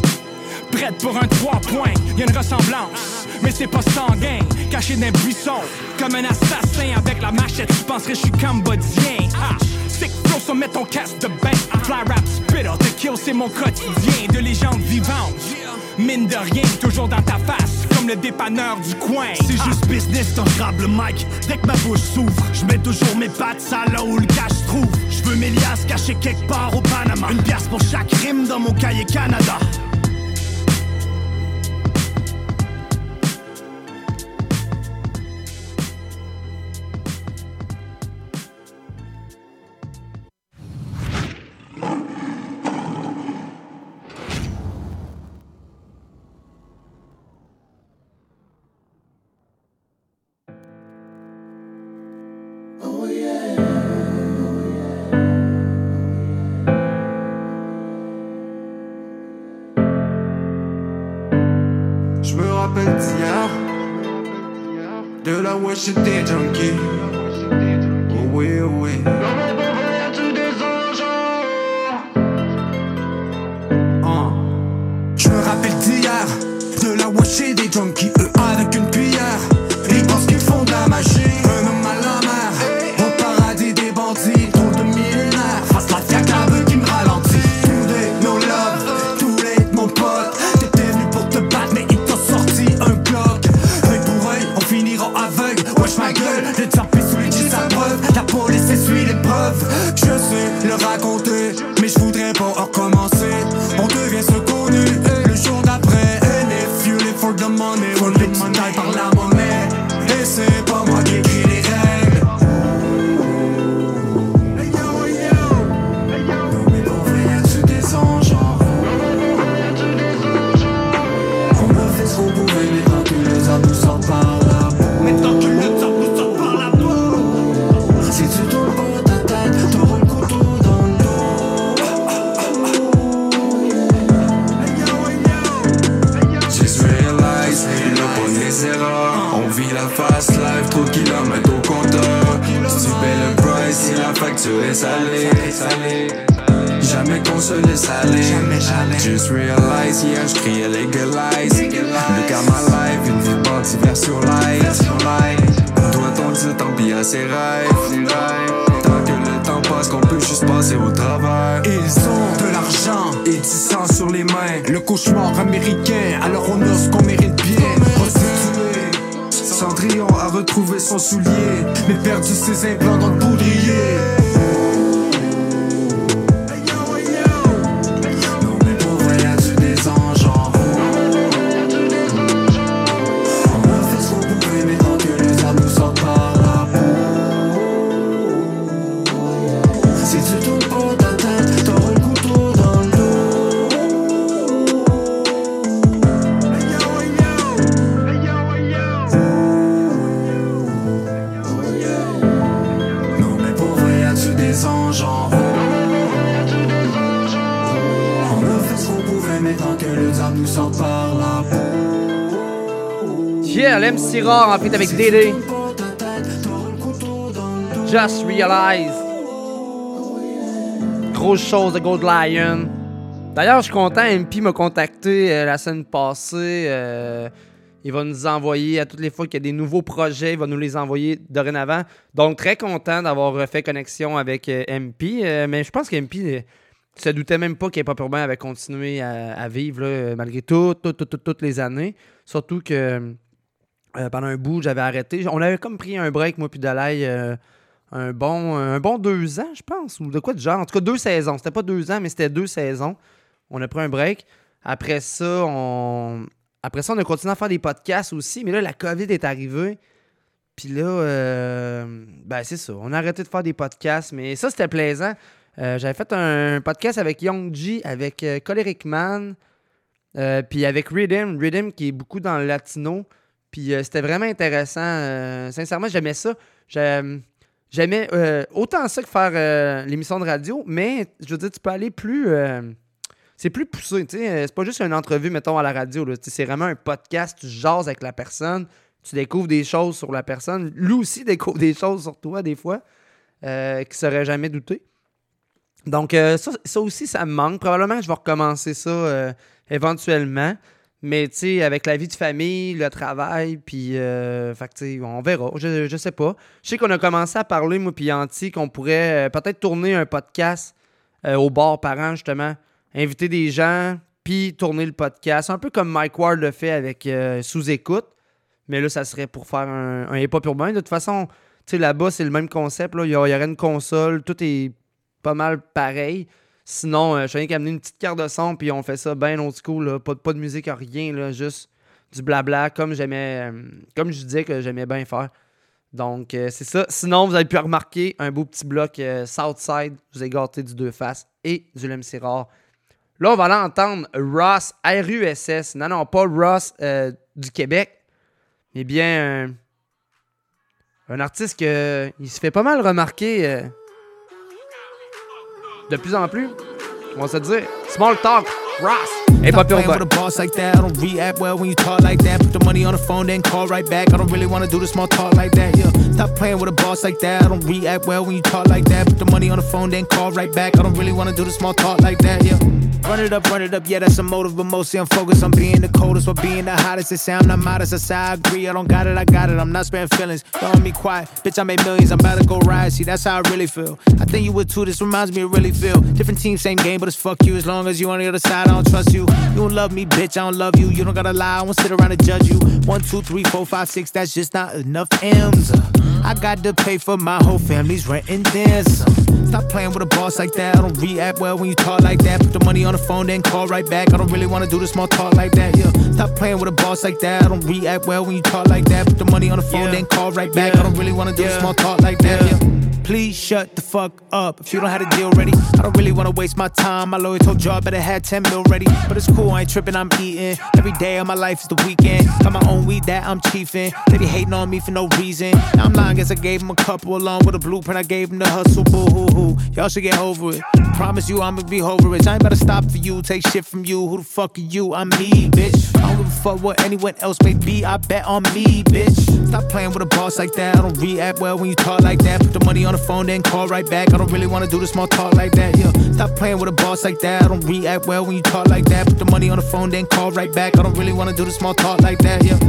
Prête pour un 3 points, y a une ressemblance, mais c'est pas sanguin. Caché dans un buisson, comme un assassin avec la machette, tu penserais que je suis cambodgien. Ah, sick flow, so mets ton casque de bain. Fly rap spitter, the kill c'est mon quotidien de légende vivante. Mine de rien, toujours dans ta face, comme le dépanneur du coin. C'est juste business, ton grave le mic. Dès que ma bouche s'ouvre, je mets toujours mes pattes ça là où le cash trouve. Je veux mes liasses cachées quelque part au Panama. Une pièce pour chaque rime dans mon cahier Canada. De là où En fait avec Dédé. Just Realize. Grosse chose de Gold Lion. D'ailleurs, je suis content, MP m'a contacté euh, la semaine passée. euh, il va nous envoyer, à toutes les fois qu'il y a des nouveaux projets, il va nous les envoyer dorénavant. Donc, très content d'avoir refait connexion avec euh, MP. mais je pense que MP euh, se doutait même pas qu'Hip Hop Urbain avait continué à, vivre malgré tout- toutes les années. Surtout que euh, pendant un bout, j'avais arrêté. On avait comme pris un break, moi puis Dalai, euh, un, bon, un bon deux ans, je pense, ou de quoi de genre. En tout cas, deux saisons. C'était pas deux ans, mais c'était deux saisons. On a pris un break. Après ça, on... Après ça, on a continué à faire des podcasts aussi, mais là, la COVID est arrivée. Puis là, euh, ben c'est ça. On a arrêté de faire des podcasts, mais ça, c'était plaisant. Euh, J'avais fait un podcast avec Young G, avec euh, Choleric Man, puis avec Rhythm. Rhythm qui est beaucoup dans le latino. Puis euh, c'était vraiment intéressant. Euh, sincèrement, j'aimais ça. J'aimais euh, autant ça que faire l'émission de radio, mais je veux dire, tu peux aller plus. c'est plus poussé, tu sais. C'est pas juste une entrevue, mettons, à la radio. C'est vraiment un podcast, tu jases avec la personne, tu découvres des choses sur la personne. Lui aussi découvre des choses sur toi, des fois, euh, qu'il serait jamais douté. Donc, ça, ça aussi, ça me manque. Probablement je vais recommencer ça éventuellement. Mais, tu avec la vie de famille, le travail, puis, euh, on verra. Je, je sais pas. Je sais qu'on a commencé à parler, moi, puis Yanti, qu'on pourrait euh, peut-être tourner un podcast euh, au bar par an, justement. Inviter des gens, puis tourner le podcast. Un peu comme Mike Ward le fait avec Sous-Écoute. Mais là, ça serait pour faire un, un hip-hop urbain. De toute façon, là-bas, c'est le même concept. Il y aurait une console. Tout est pas mal pareil. Sinon, euh, je suis rien qu'à amener une petite carte de son, puis on fait ça bien old school. Là. Pas, de musique, rien. Juste du blabla, comme j'aimais, euh, comme je disais que j'aimais bien faire. Donc, euh, c'est ça. Sinon, vous avez pu remarquer un beau petit bloc euh, Southside. Je vous ai gâté du Deux Faces et du MC Rare. Là, on va aller entendre Ross, R-U-S-S. Non, non, pas Ross du Québec, mais bien un, artiste que il se fait pas mal remarquer de plus en plus. On va se dire Small Talk, Ross. Stop pure playing with a boss like that. I don't react well when you talk like that. Put the money on the phone, then call right back. I don't really wanna do the small talk like that. Yeah. Stop playing with a boss like that. I don't react well when you talk like that. Put the money on the phone, then call right back. I don't really wanna do the small talk like that. Yeah. Run it up, run it up, yeah, that's a motive, but mostly I'm focused on being the coldest or being the hottest. It sound I'm modest, I say I agree. I don't got it, I got it. I'm not sparing feelings. Don't me quiet, bitch. I made millions. I'm about to go ride. See, that's how I really feel. I think you would too. This reminds me of really feel. Different team, same game, but it's fuck you. As long as you on the other side, I don't trust you. You don't love me, bitch. I don't love you. You don't gotta lie. I won't sit around and judge you. One, two, three, four, five, six. That's just not enough M's. I got to pay for my whole family's rent and some. Stop playing with a boss like that. I don't react well when you talk like that. Put the money on the phone, then call right back. I don't really wanna do the small talk like that. Yeah. Stop playing with a boss like that. I don't react well when you talk like that. Put the money on the phone, then call right back. I don't really wanna do the small talk like that. Yeah. Please shut the fuck up. If you don't have a deal ready, I don't really wanna waste my time. My lawyer told you I better have 10 mil ready. But it's cool, I ain't tripping, I'm eating. Every day of my life is the weekend. Got my own weed that I'm chiefing. They be hating on me for no reason. Now I'm lying, guess I gave him a couple along with a blueprint. I gave him the hustle, boo hoo hoo. Y'all should get over it. Promise you I'ma be over it. I ain't about to stop for you, take shit from you. Who the fuck are you? I'm me, bitch. I don't give a fuck what anyone else may be. I bet on me, bitch. Stop playing with a boss like that. I don't react well when you talk like that. Put the money on the phone, then call right back. I don't really wanna do the small talk like that. Yeah. Stop playing with a boss like that. I don't react well when you talk like that. Put the money on the phone, then call right back. I don't really wanna do the small talk like that. Yeah.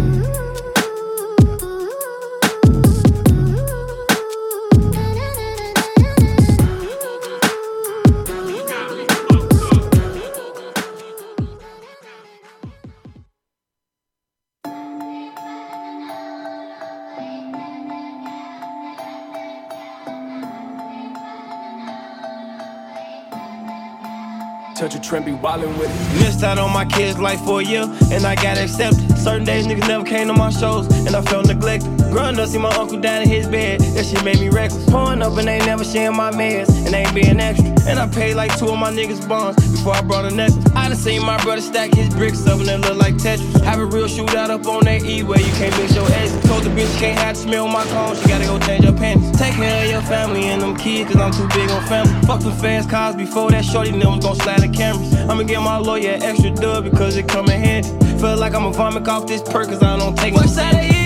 Touch a trend, be wildin' with it. Missed out on my kids' life for a year, and I got accepted. Certain days niggas never came to my shows, and I felt neglected. Growing up, see my uncle down in his bed, that shit made me reckless. Pouring up and they never sharing my meds, and they ain't being extra. And I paid like two of my niggas' bonds before I brought a necklace. I done seen my brother stack his bricks up and they look like Tetris. Have a real shootout up on that E where you can't mix your exes. Told the bitch can't have to smell my cologne, she gotta go change her panties. Take care of your family and them kids, cause I'm too big on family. Fuck with fast cars before that shorty was gon' slide the cameras. I'ma get my lawyer extra dub because it come in handy. Feel like I'ma vomit off this perk cause I don't take the hero. The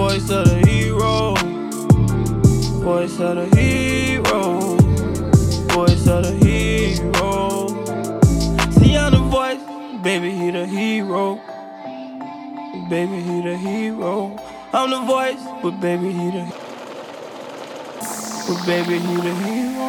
voice of the hero. Voice of the hero. Voice of the hero. See I'm the voice, baby he the hero. Baby he the hero. I'm the voice, but baby he the But baby he the hero.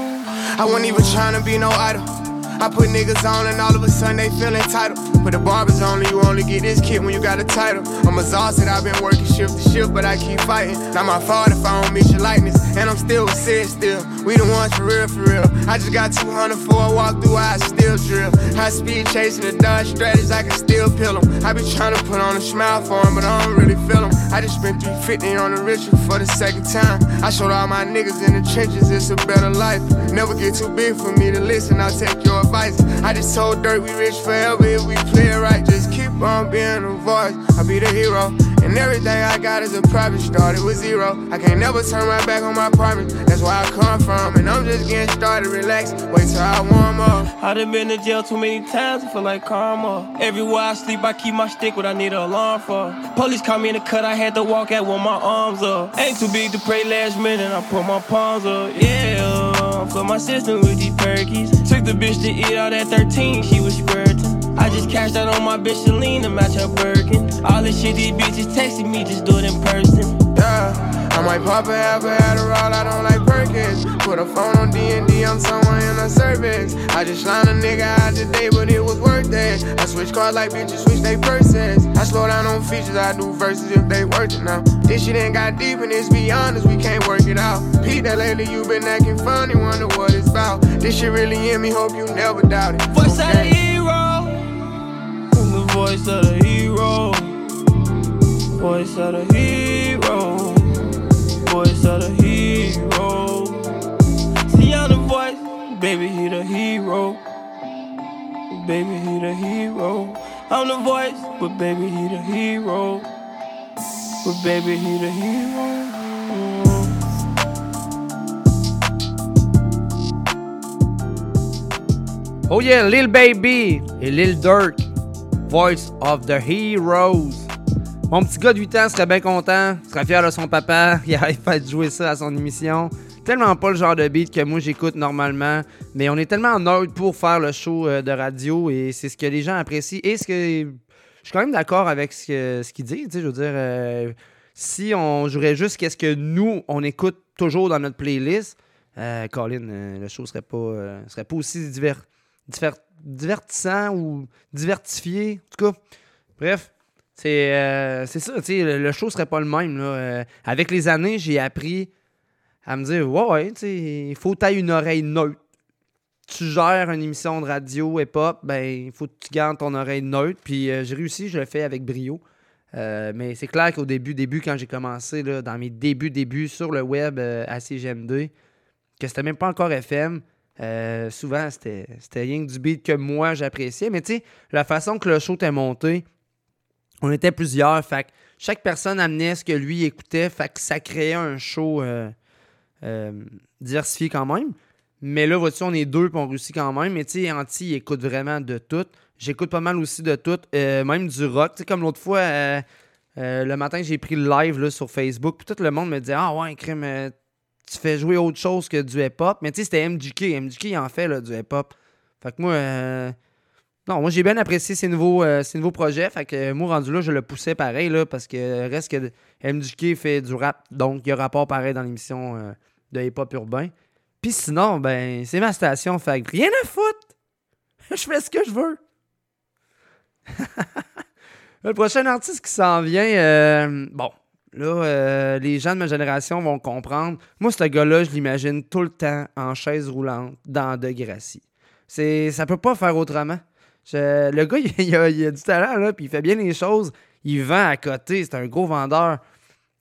I wasn't even trying to be no idol. I put niggas on and all of a sudden they feel entitled. But the barbers only, you only get this kid when you got a title. I'm exhausted, I've been working shift to shift, but I keep fighting. Not my fault if I don't meet your likeness. And I'm still Sid still. We the ones for real, for real. I just got 200 for a walk through, I still drill. High speed chasing the Dodge strategies, I can still peel them. I be trying to put on a smile for 'em, but I don't really feel them. I just spent 350 on the ritual for the second time. I showed all my niggas in the trenches, it's a better life. Never get too big for me to listen, I'll take your I just told Dirt we rich forever if we play it right. Just keep on being a voice, I'll be the hero. And everything I got is a private started with zero. I can't never turn my back on my promise, that's where I come from. And I'm just getting started, relax, wait till I warm up. I done been to jail too many times, I feel like karma. Everywhere I sleep, I keep my stick, what I need an alarm for. Police caught me in the cut, I had to walk out with my arms up. Ain't too big to pray last minute, I put my palms up. Yeah, I'm my system with these perkies. The bitch to eat out at 13, she was squirting. I just cashed out on my bitch Celine to match her Birkin. All this shit these bitches texting me, just do it in person. Yeah, I might pop a half a Adderall, I don't like Perky. circus. Put a phone on D&D, I'm somewhere in the service. I just lined a nigga out today, but it was worth it. I switch cars like bitches switch they purses. I slow down on features, I do verses if they worth it now. This shit ain't got deep and it's beyond us, we can't work it out. Pete, that lately you been acting funny, wonder what it's about. This shit really in me, hope you never doubt it. Voice of the hero. I'm the voice of the hero. Voice of the hero. Voice of the hero. See, I'm the voice. Baby, he the hero. Baby, he the hero. I'm the voice, but baby, he the hero. But baby, he the hero. Oh yeah, Lil Baby et Lil Durk, Voice of the Heroes. Mon petit gars de 8 ans serait bien content, serait fier de son papa, il arrête pas de jouer ça à son émission. Tellement pas le genre de beat que moi j'écoute normalement, mais on est tellement neutre pour faire le show euh, de radio et c'est ce que les gens apprécient et ce que je suis quand même d'accord avec ce qu'ils disent, je veux dire euh, si on jouerait juste qu'est-ce que nous on écoute toujours dans notre playlist, euh, Colin, euh, le show serait pas serait pas aussi divertissant ou diversifié, en tout cas. Bref, c'est euh, ça, tu sais, le, show serait pas le même. Là. Euh, avec les années, j'ai appris à me dire Ouais, ouais, tu il faut que tu une oreille neutre. Tu gères une émission de radio hip-hop, ben, il faut que tu gardes ton oreille neutre. Puis euh, j'ai réussi, je le fais avec brio. Euh, mais c'est clair qu'au début, début, quand j'ai commencé, là, dans mes débuts, débuts sur le web à CGM2, que c'était même pas encore FM, souvent c'était rien que du beat que moi j'appréciais. Mais tu sais, la façon que le show était monté, on était plusieurs. Chaque personne amenait ce que lui écoutait. Fait que ça créait un show euh, euh, diversifié quand même. Mais là, vois-tu, on est deux puis on réussit quand même. Mais tu sais, Anti, écoute vraiment de tout. J'écoute pas mal aussi de tout, euh, même du rock. Tu comme l'autre fois, le matin, j'ai pris le live là, sur Facebook. Puis tout le monde me disait Ah ouais, crime, euh, tu fais jouer autre chose que du hip-hop. Mais tu sais, c'était MGK. MGK, il en fait là, du hip-hop. Fait que moi, non, moi j'ai bien apprécié ces nouveaux, euh, ces nouveaux projets. Fait que euh, moi, rendu là, je le poussais pareil, là, parce que reste que MGK fait du rap, donc il y a rapport pareil dans l'émission euh, de hip-hop urbain. Puis sinon, ben, c'est ma station, fait rien à foutre. je fais ce que je veux. le prochain artiste qui s'en vient, euh, bon, là, les gens de ma génération vont comprendre. Moi, ce gars-là, je l'imagine tout le temps en chaise roulante dans Degrassi. Ça peut pas faire autrement. Le gars, il, a, il a du talent, là, puis il fait bien les choses. Il vend à côté, c'est un gros vendeur.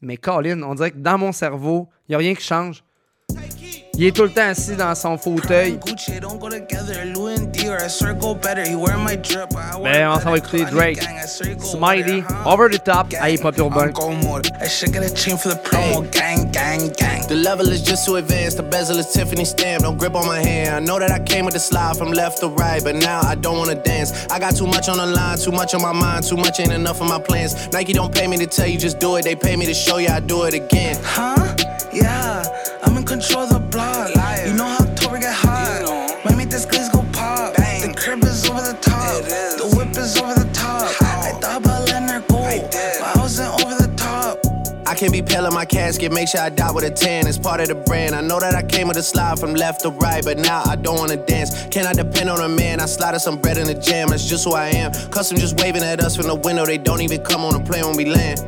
Mais Colin, on dirait que dans mon cerveau, il n'y a rien qui change. Il est tout le temps assis dans son fauteuil. Gucci don't go together. Louis and I swear go better. He wear my drip. I wear Ben, on s'en va écouter Drake. Smiley, Over the Top, à Hip Hop Urbain. I should get a chain for the promo. Gang, gang, gang. The level is just too advanced. The bezel is Tiffany stamp. No grip on my hand. I know that I came with the slide from left to right, but now I don't wanna dance. I got too much on the line, too much on my mind, too much ain't enough of my plans. Nike don't pay me to tell you just do it. They pay me to show you I do it again. Huh? Yeah, I'm in control over the top. The whip is over the top. I thought about letting her go, but I wasn't over the top. I can't be pale in my casket, make sure I die with a tan. It's part of the brand. I know that I came with a slide from left to right, but now I don't wanna dance. Can I depend on a man? I slide some bread in the jam, that's just who I am. Custom just waving at us from the window, they don't even come on the plane when we land.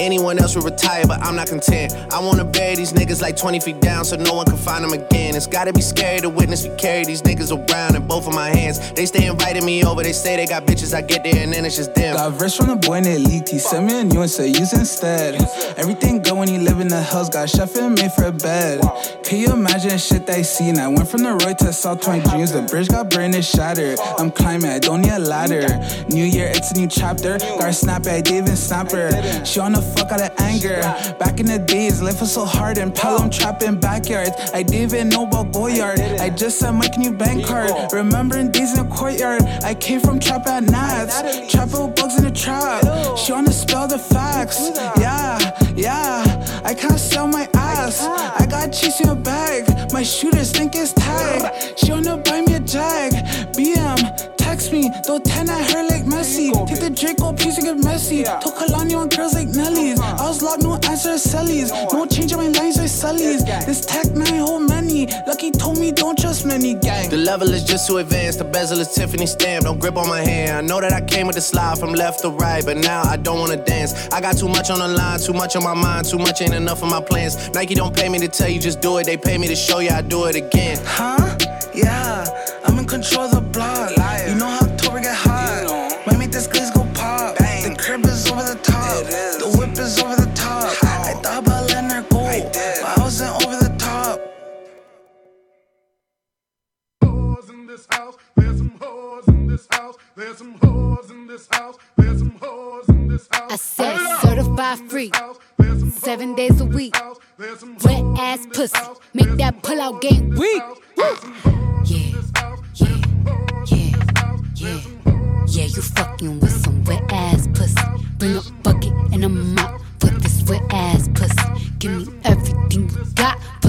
Anyone else would retire, but I'm not content. I wanna bury these niggas like 20 feet down so no one can find them again. It's gotta be scary to witness me carry these niggas around in both of my hands. They stay inviting me over, they say they got bitches, I get there and then it's just them. Got verse from the boy it leaked. He sent me a new and said use instead. Everything good when you live in the hills. Got chef and made for a bed. Can you imagine shit they seen? I went from the road to South 20 dreams. The bridge got burned and shattered. I'm climbing, I don't need a ladder. New year, it's a new chapter. Got her snap I didn't even snap her. She wanna fuck out of anger. Back in the days, life was so hard and Pelham trapping backyards. I didn't even know about Goyard. I just sent my new bank card. Remembering days in the courtyard. I came from trap at Nats. Trap with bugs in the trap. She wanna spell the facts. Yeah, yeah. I can't sell my ass. I got cheese in a bag. My shooters think it's tag. She wanna buy me a jag. BM, text me. Throw 10 at her like Messi. Take the Draco piece and get messy. Took Kalani on girls like Nelly's. Uh-huh. I was locked, no answer bands cellies. No change in my lines or cellies. This tech nine hold many. Lucky told me don't trust many gang. The level is just too advanced. The bezel is Tiffany stamp. Don't grip on my hand. I know that I came with the slide from left to right, but now I don't wanna dance. I got too much on the line, too much on my mind, too much ain't enough of my plans. Nike don't pay me to tell you just do it. They pay me to show you I do it again. Huh? Yeah, I'm in control There's some whores in this house. There's some whores in this house. I said certified free, seven days a week. Wet ass pussy, make that pull out game weak. Yeah, yeah, yeah, yeah. Yeah, you fucking with some wet ass pussy. Bring a bucket and a mop for this wet ass pussy. Give me everything you got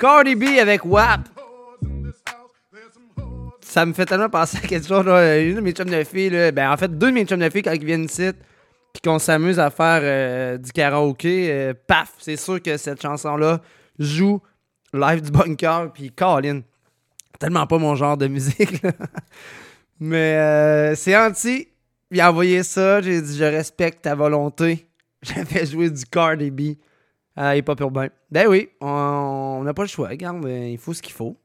Cardi B avec WAP. Ça me fait tellement penser à quelque chose. Une de mes chums de filles, ben, en fait, deux de mes chums de filles, quand ils viennent ici, puis qu'on s'amuse à faire euh, du karaoké, euh, paf, c'est sûr que cette chanson-là joue live du bunker, puis Colin. Tellement pas mon genre de musique. Mais euh, c'est anti. Il a envoyé ça. J'ai dit, je respecte ta volonté. J'ai fait jouer du Cardi B à Hip Hop Urbain. Ben oui, on n'a pas le choix. Regarde, euh, il faut ce qu'il faut.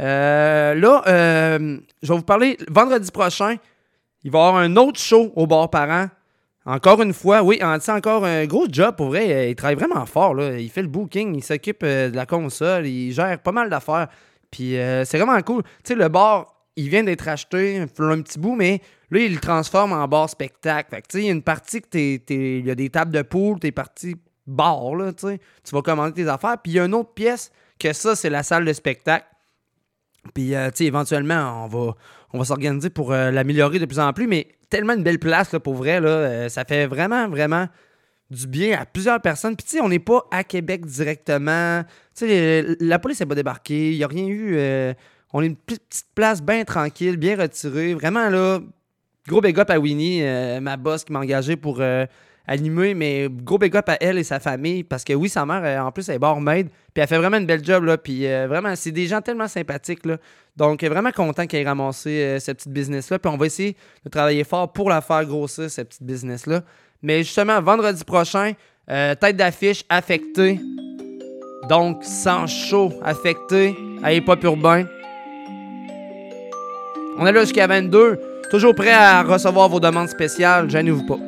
Euh, là, euh, je vais vous parler vendredi prochain. Il va y avoir un autre show au bar parent. Encore une fois, oui, Anti encore un gros job pour vrai. Euh, Il travaille vraiment fort. Là. Il fait le booking, il s'occupe euh, de la console, il gère pas mal d'affaires. Puis euh, c'est vraiment cool. Tu sais, le bar, il vient d'être acheté un petit bout, mais là, il le transforme en bar spectacle. Fait que tu sais, il y a une partie que t'es- il y a des tables de poule, t'es parti bar, là, tu vas commander tes affaires. Puis il y a une autre pièce que ça, c'est la salle de spectacle. Puis, euh, tu éventuellement, on va, on va s'organiser pour euh, l'améliorer de plus en plus, mais tellement une belle place, là, pour vrai, euh, ça fait vraiment, vraiment du bien à plusieurs personnes. Puis, tu sais, on n'est pas à Québec directement. Tu la police n'est pas débarquée. Il n'y a rien eu. on est une petite place bien tranquille, bien retirée. Vraiment, là, gros big up à Winnie, ma boss qui m'a engagé pour animé, mais gros big up à elle et sa famille, parce que oui, sa mère, euh, en plus, elle est barmaid, puis elle fait vraiment une belle job, là, puis euh, vraiment, c'est des gens tellement sympathiques, là. Donc, vraiment content qu'elle ait ramassé euh, cette petite business-là, puis on va essayer de travailler fort pour la faire grossir, cette petite business-là. Mais justement, vendredi prochain, euh, tête d'affiche affectée. Donc, sans show affecté à Hip Urbain. On est là jusqu'à 22. Toujours prêt à recevoir vos demandes spéciales. Gênez-vous pas.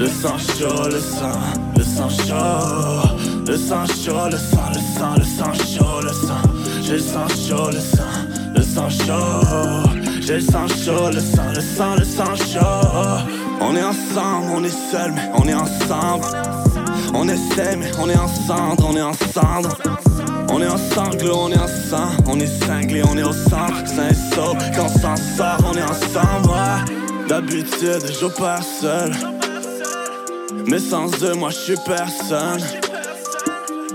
Le sang chaud, le sang, le sang chaud, le sang chaud, le sang, le sang, le sang chaud, le sang, j'ai le sang chaud, le sang, le sang chaud, j'ai le sang chaud, le sang, le sang, le sang chaud. On est ensemble, on est seul, mais on est ensemble. On essaie, mais on est ensemble, on est ensemble. On est ensemble, on est ensemble, on est cinglé, on est au centre, un saut, quand on s'en sort, on est ensemble, ouais. D'habitude, je pars seul. Mais sans eux, moi je suis personne.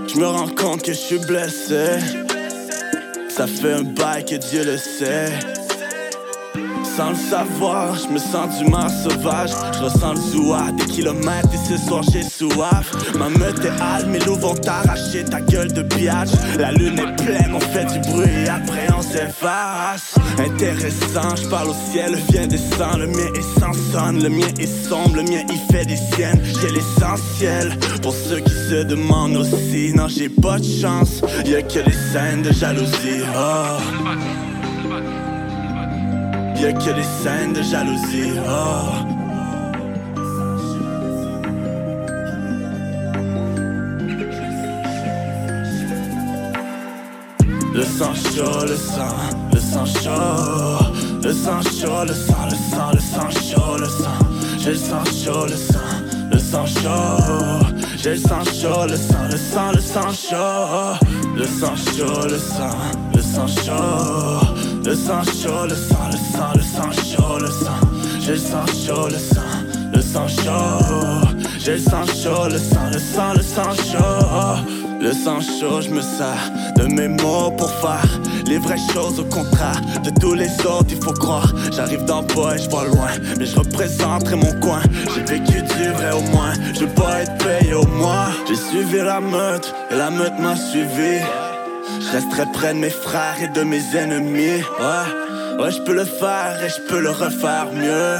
Je me rends compte que je suis blessé. Ça fait un bail que Dieu le sait. Sans le savoir, je me sens du mar sauvage. Je ressens le zoua des kilomètres et ce soir j'ai soif. Ma meute est hâle, mes loups vont t'arracher ta gueule de biatch. La lune est pleine, on fait du bruit et après on s'efface. Intéressant, je parle au ciel, le vient descend. Le mien est sans sonne, le mien est sombre, le mien il fait des siennes. J'ai l'essentiel pour ceux qui se demandent aussi. Non, j'ai pas de chance, y'a que des scènes de jalousie. Oh. Y'a que des scènes de jalousie. Oh. Le sang chaud, le sang, le sang chaud, le sang chaud, le sang, le sang, le sang chaud, le sang, j'ai le sang chaud, le sang, le sang chaud, j'ai le sang chaud, le sang, le sang, le sang chaud, le sang chaud, le sang, le sang chaud, le sang chaud, le sang, le sang, le sang chaud, le sang, j'ai le sang chaud, le sang, le sang chaud, j'ai le sang chaud, le sang, le sang, le sang chaud. Le sang chaud, je me sers de mes mots pour faire les vraies choses au contraire de tous les autres, il faut croire. J'arrive le bois et je vois loin, mais je représenterai mon coin. J'ai vécu du vrai au moins, je veux pas être payé au moins. J'ai suivi la meute et la meute m'a suivi. Je resterai près de mes frères et de mes ennemis. Ouais, ouais, je peux le faire et je peux le refaire mieux.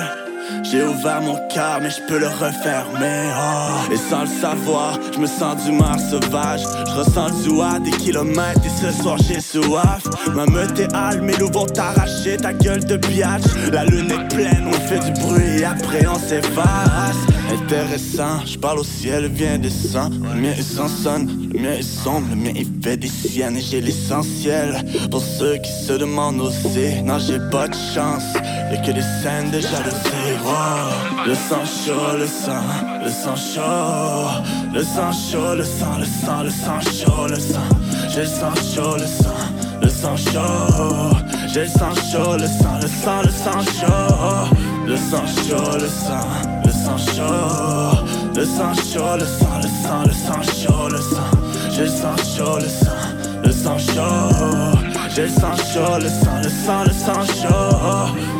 J'ai ouvert mon cœur, mais je peux le refermer. Oh. Et sans le savoir, je me sens du mar sauvage. Je ressens le zoua des kilomètres et ce soir j'ai soif. Ma meute est hâle, mes loups vont t'arracher ta gueule de biatch. La lune est pleine, on fait du bruit et après on s'efface. Intéressant, je parle au ciel, vient descend. Le mien est sans sonne, le mien est sombre, le mien il fait des siennes et j'ai l'essentiel. Pour ceux qui se demandent aussi, non j'ai pas de chance. Y'a que des scènes de jalousie. Wow. Le sang chaud, le sang, le sang chaud, le sang chaud, le sang, le sang, le sang chaud, le sang. J'ai le sang chaud, le sang, le sang chaud. J'ai le sang chaud, le sang, le sang, le sang chaud. Le sang chaud, le sang, sang chaud. Le sang chaud, le sang, le sang, le sang chaud, le sang. J'ai le sang chaud, le sang, le sang chaud. J'ai le sang chaud, le sang, le sang, le sang chaud.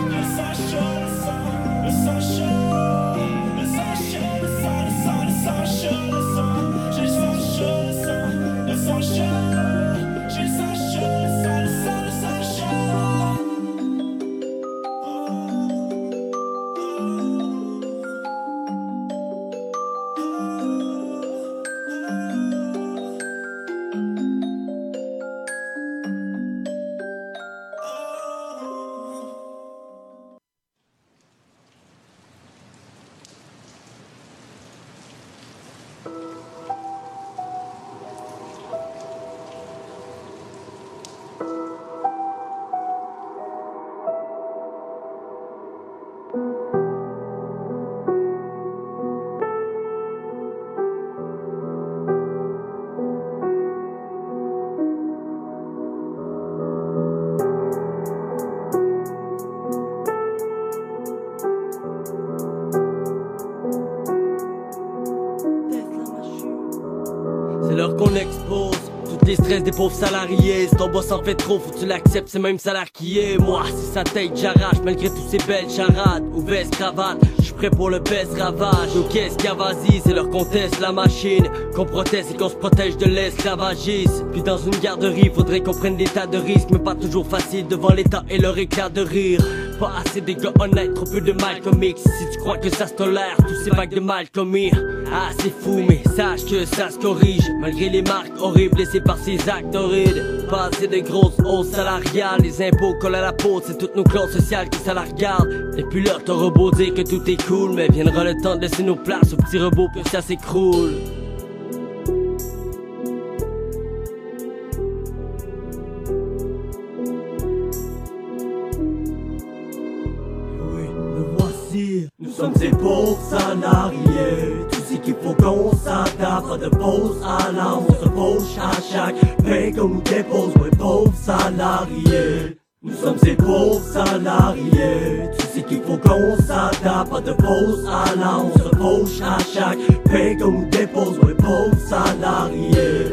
Des salariés. Si ton boss en fait trop, faut que tu l'acceptes, c'est même salaire qui est. Moi, si sa tête, j'arrache, malgré tous ces belles charades. Ou veste, cravate, j'suis prêt pour le best ravage. Y a, vas-y, c'est leur conteste, la machine. Qu'on proteste et qu'on se protège de l'esclavagisme. Puis dans une garderie, faudrait qu'on prenne des tas de risques, mais pas toujours facile devant l'état et leur éclat de rire. Pas assez de gars honnêtes, trop peu de mal comics. Si tu crois que ça se tolère, tous ces vagues de mal commis. Ah, c'est fou, mais sache que ça se corrige. Malgré les marques horribles laissées par ces actes horribles. Pas assez de grosses hausses salariales. Les impôts collent à la peau, c'est toutes nos classes sociales qui ça la regardent. Et puis là, t'auras beau dire que tout est cool. Mais viendra le temps de laisser nos places aux petits robots que ça s'écroule. voici. Nous sommes ces pauvres salariés. Qu'il faut qu'on s'adapte. Pas de pause à l'âme, on se poche à chaque paye qu'on nous dépose. Ouais, pauvres salariés. Nous sommes ces pauvres salariés. Tu sais qu'il faut qu'on s'adapte. Pas de pause à l'âme, on se poche à chaque paye qu'on nous dépose. Ouais, pauvres salariés.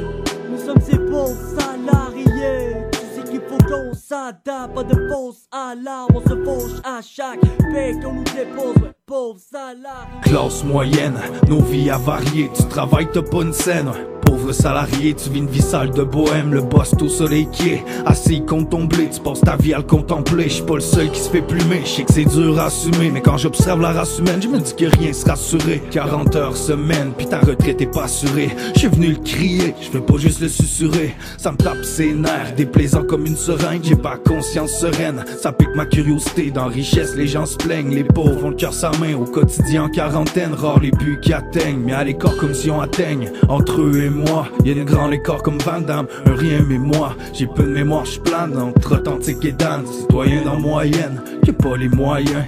Nous sommes ces pauvres salariés. Tu sais qu'il faut qu'on s'adapte. Pas de fausse alarme, on se fauche à chaque paye qu'on nous dépose. Ouais, pauvres salariés. Classe moyenne, nos vies avariées, tu travailles, t'as pas une scène. Pauvre salarié, tu vis une vie sale de bohème, le boss tout soleil qui est assis blé, tu passes ta vie à le contempler. Je suis pas le seul qui se fait plumer, je sais que c'est dur à assumer, mais quand j'observe la race humaine, je me dis que rien sera assuré. 40 heures semaine, puis ta retraite est pas assurée. Je venu le crier, je veux pas juste le susurrer. Ça me tape ses nerfs, déplaisant comme une seringue, j'ai pas conscience sereine. Ça pique ma curiosité, dans richesse les gens se plaignent, les pauvres ont le cœur sa au quotidien en quarantaine, rares les buts qui atteignent, mais à l'écart comme si on atteigne, entre eux et moi, y'a des grands écarts comme Van Damme, un rien mais moi, j'ai peu de mémoire, je plane. Entre authentique et Dan, citoyen dans moyenne, qui a pas les moyens.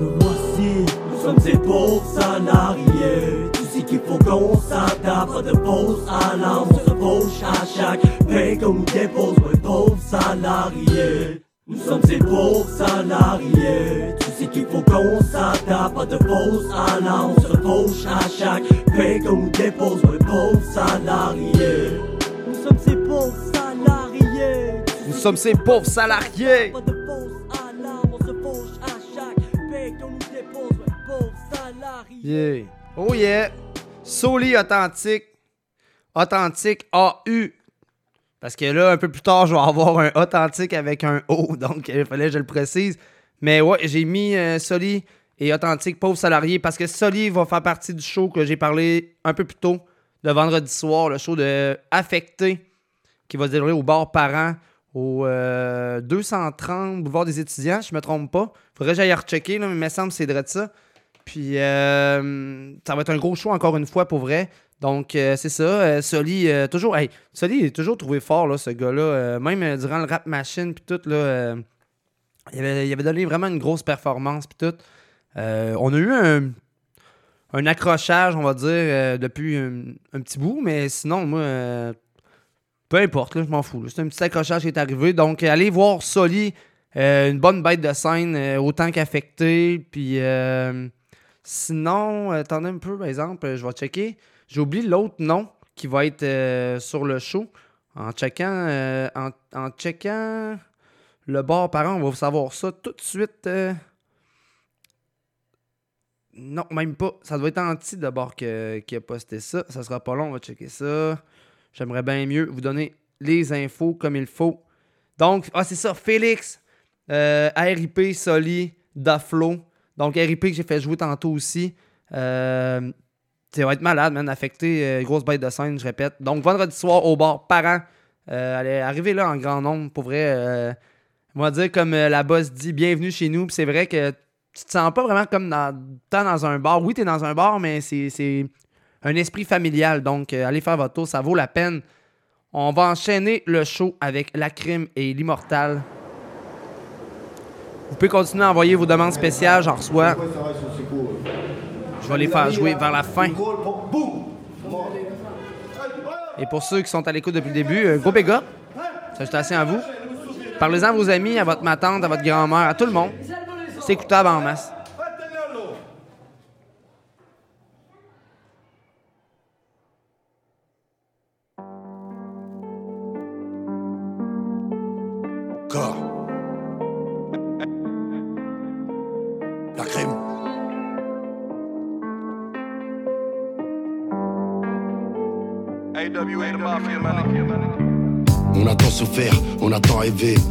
Nous voici, nous sommes ces pauvres salariés. Faut qu'on s'adapte, pas de pause à l'âme, on se poche à chaque paye qu'on nous dépose, ouais, pauvres salariés. Nous sommes ces pauvres salariés. Tu sais qu'il faut qu'on s'adapte, pas de pause à l'âme, on se poche à chaque paye qu'on nous dépose, ouais, pauvres salariés. Nous sommes ces pauvres salariés. Nous sommes ces pauvres salariés. Pas de pause à l'âme, on se poche à chaque paye qu'on nous dépose, ouais, pauvres salariés. Yeah. Oh yeah. Soli authentique. Authentique AU. Parce que là, un peu plus tard, je vais avoir un authentique avec un O. Donc, il fallait que je le précise. Mais ouais, j'ai mis euh, Soli et authentique pauvre salarié parce que Soli va faire partie du show que j'ai parlé un peu plus tôt, de vendredi soir, le show de Affecté qui va se dérouler au bar Parent au euh, 230 Boulevard des étudiants, je me trompe pas. Faudrait que j'aille rechecker, mais il me semble que c'est de ça. Puis euh, ça va être un gros show encore une fois pour vrai. Donc euh, c'est ça. Euh, Soli, euh, toujours. Hey, Soli il est toujours trouvé fort, là, ce gars-là. Même durant le rap machine puis tout, là. il, avait, donné vraiment une grosse performance puis tout. On a eu un, accrochage, on va dire, depuis un, petit bout, mais sinon, moi, peu importe, là, je m'en fous. C'est un petit accrochage qui est arrivé. Donc, allez voir Soli, une bonne bête de scène, autant qu'affecté. Puis, sinon, euh, attendez un peu, par exemple, euh, je vais checker. J'ai oublié l'autre nom qui va être euh, sur le show. En checkant, euh, en, en checkant le bar parent, on va savoir ça tout de suite. euh. Non, même pas. Ça doit être Anti d'abord qui a posté ça. Ça sera pas long, on va checker ça. J'aimerais bien mieux vous donner les infos comme il faut. Donc, ah, c'est ça, Félix, euh, RIP, Soli, Daflo. Donc, RIP que j'ai fait jouer tantôt aussi. Euh, ça va être malade, man. Affecté, euh, grosse bête de scène, je répète. Donc, vendredi soir au bar, parents. Euh, allez, arrivez là en grand nombre, pour vrai. euh, on va dire, comme la boss dit, bienvenue chez nous. C'est vrai que tu te sens pas vraiment comme dans, dans un bar. Oui, tu es dans un bar, mais c'est- un esprit familial. Donc, allez faire votre tour, ça vaut la peine. On va enchaîner le show avec La Crime et l'Immortal. Vous pouvez continuer à envoyer vos demandes spéciales, j'en reçois. Je vais les faire jouer vers la fin. Et pour ceux qui sont à l'écoute depuis le début, euh, gros béga. Salutations à vous. Parlez-en à vos amis, à votre ma tante, à votre grand-mère, à tout le monde. C'est écoutable en masse. On a tant.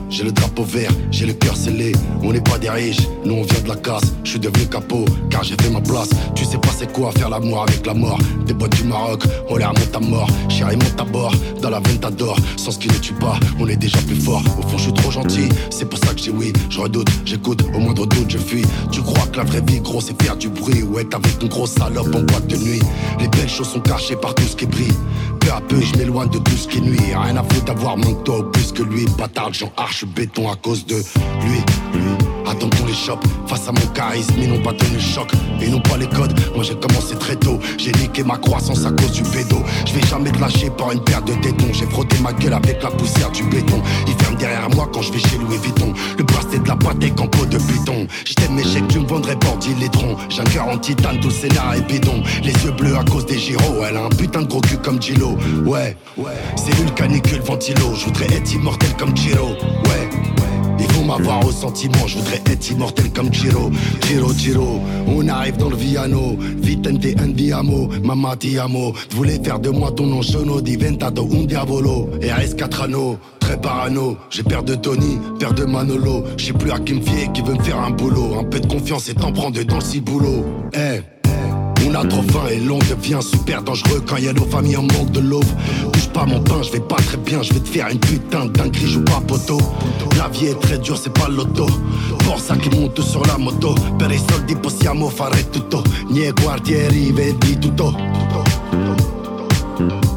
J'ai le drapeau vert, j'ai le cœur scellé. On n'est pas des riches, nous on vient de la casse. Je suis devenu capot, car j'ai fait ma place. Tu sais pas c'est quoi faire l'amour avec la mort. Des boîtes du Maroc, on les remonte à mort. Chérie, monte à bord, dans la ventador. Sans ce qui ne tue pas, on est déjà plus fort. Au fond, je suis trop gentil, c'est pour ça que j'ai oui. Je redoute, j'écoute, au moindre doute, je fuis. Tu crois que la vraie vie, gros, c'est faire du bruit. Ouais, avec une grosse salope en boîte de nuit. Les belles choses sont cachées par tout ce qui brille. Peu à peu, je m'éloigne de tout ce qui nuit. Rien à foutre d'avoir moins que plus que lui. Bâtard, j'en arche béton à cause de lui. lui. Attends qu'on les chope face à mon charisme, ils n'ont pas tenu le choc et non pas les codes. Moi j'ai commencé très tôt, j'ai niqué ma croissance à cause du bédo. Je vais jamais te lâcher par une paire de tétons. J'ai frotté ma gueule avec la poussière du béton. Ils ferment derrière moi quand je vais chez Louis Vuitton. Le bracelet de la pâtée en peau de béton. Je mes chèques, tu me vendrais pour 10 litrons. J'ai un cœur en titane, tout et bidon. Les yeux bleus à cause des gyros. Elle a un putain de gros cul comme Gilo. Ouais, ouais. Cellule canicule ventilo. Je voudrais être immortel comme Giro. Ouais. Il faut m'avoir au sentiment, je voudrais être immortel comme Giro, Giro, Giro. On arrive dans le Viano, Vitente Andiamo, Mamma ti amo. Tu voulais faire de moi ton sono, diventato un diavolo. Et RS4 anneaux, très parano. J'ai peur de Tony, peur de Manolo. Je sais plus à qui me fier, qui veut me faire un boulot. Un peu de confiance et t'en prends dedans le ciboulot. Eh. On a trop et l'on devient super dangereux quand y a nos familles en manque de l'eau. Touche pas mon pain, je vais pas très bien, je vais te faire une putain de dinguerie, joue pas poteau. La vie est très dure, c'est pas l'auto. Pour ça qui monte sur la moto. Per i soldi possiamo fare tutto. Nie quartieri, vedi tutto. Vivre,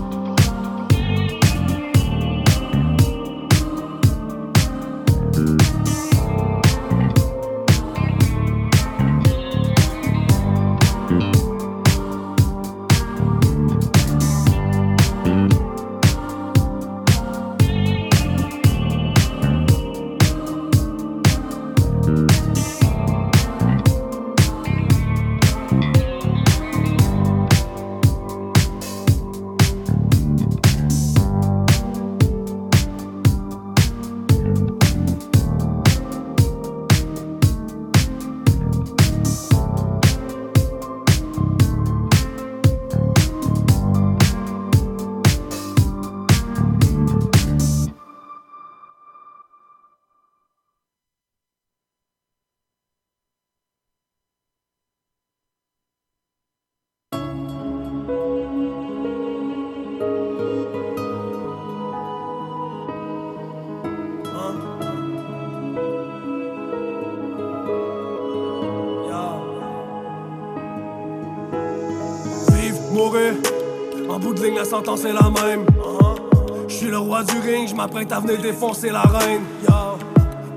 je m'apprête à venir défoncer la reine.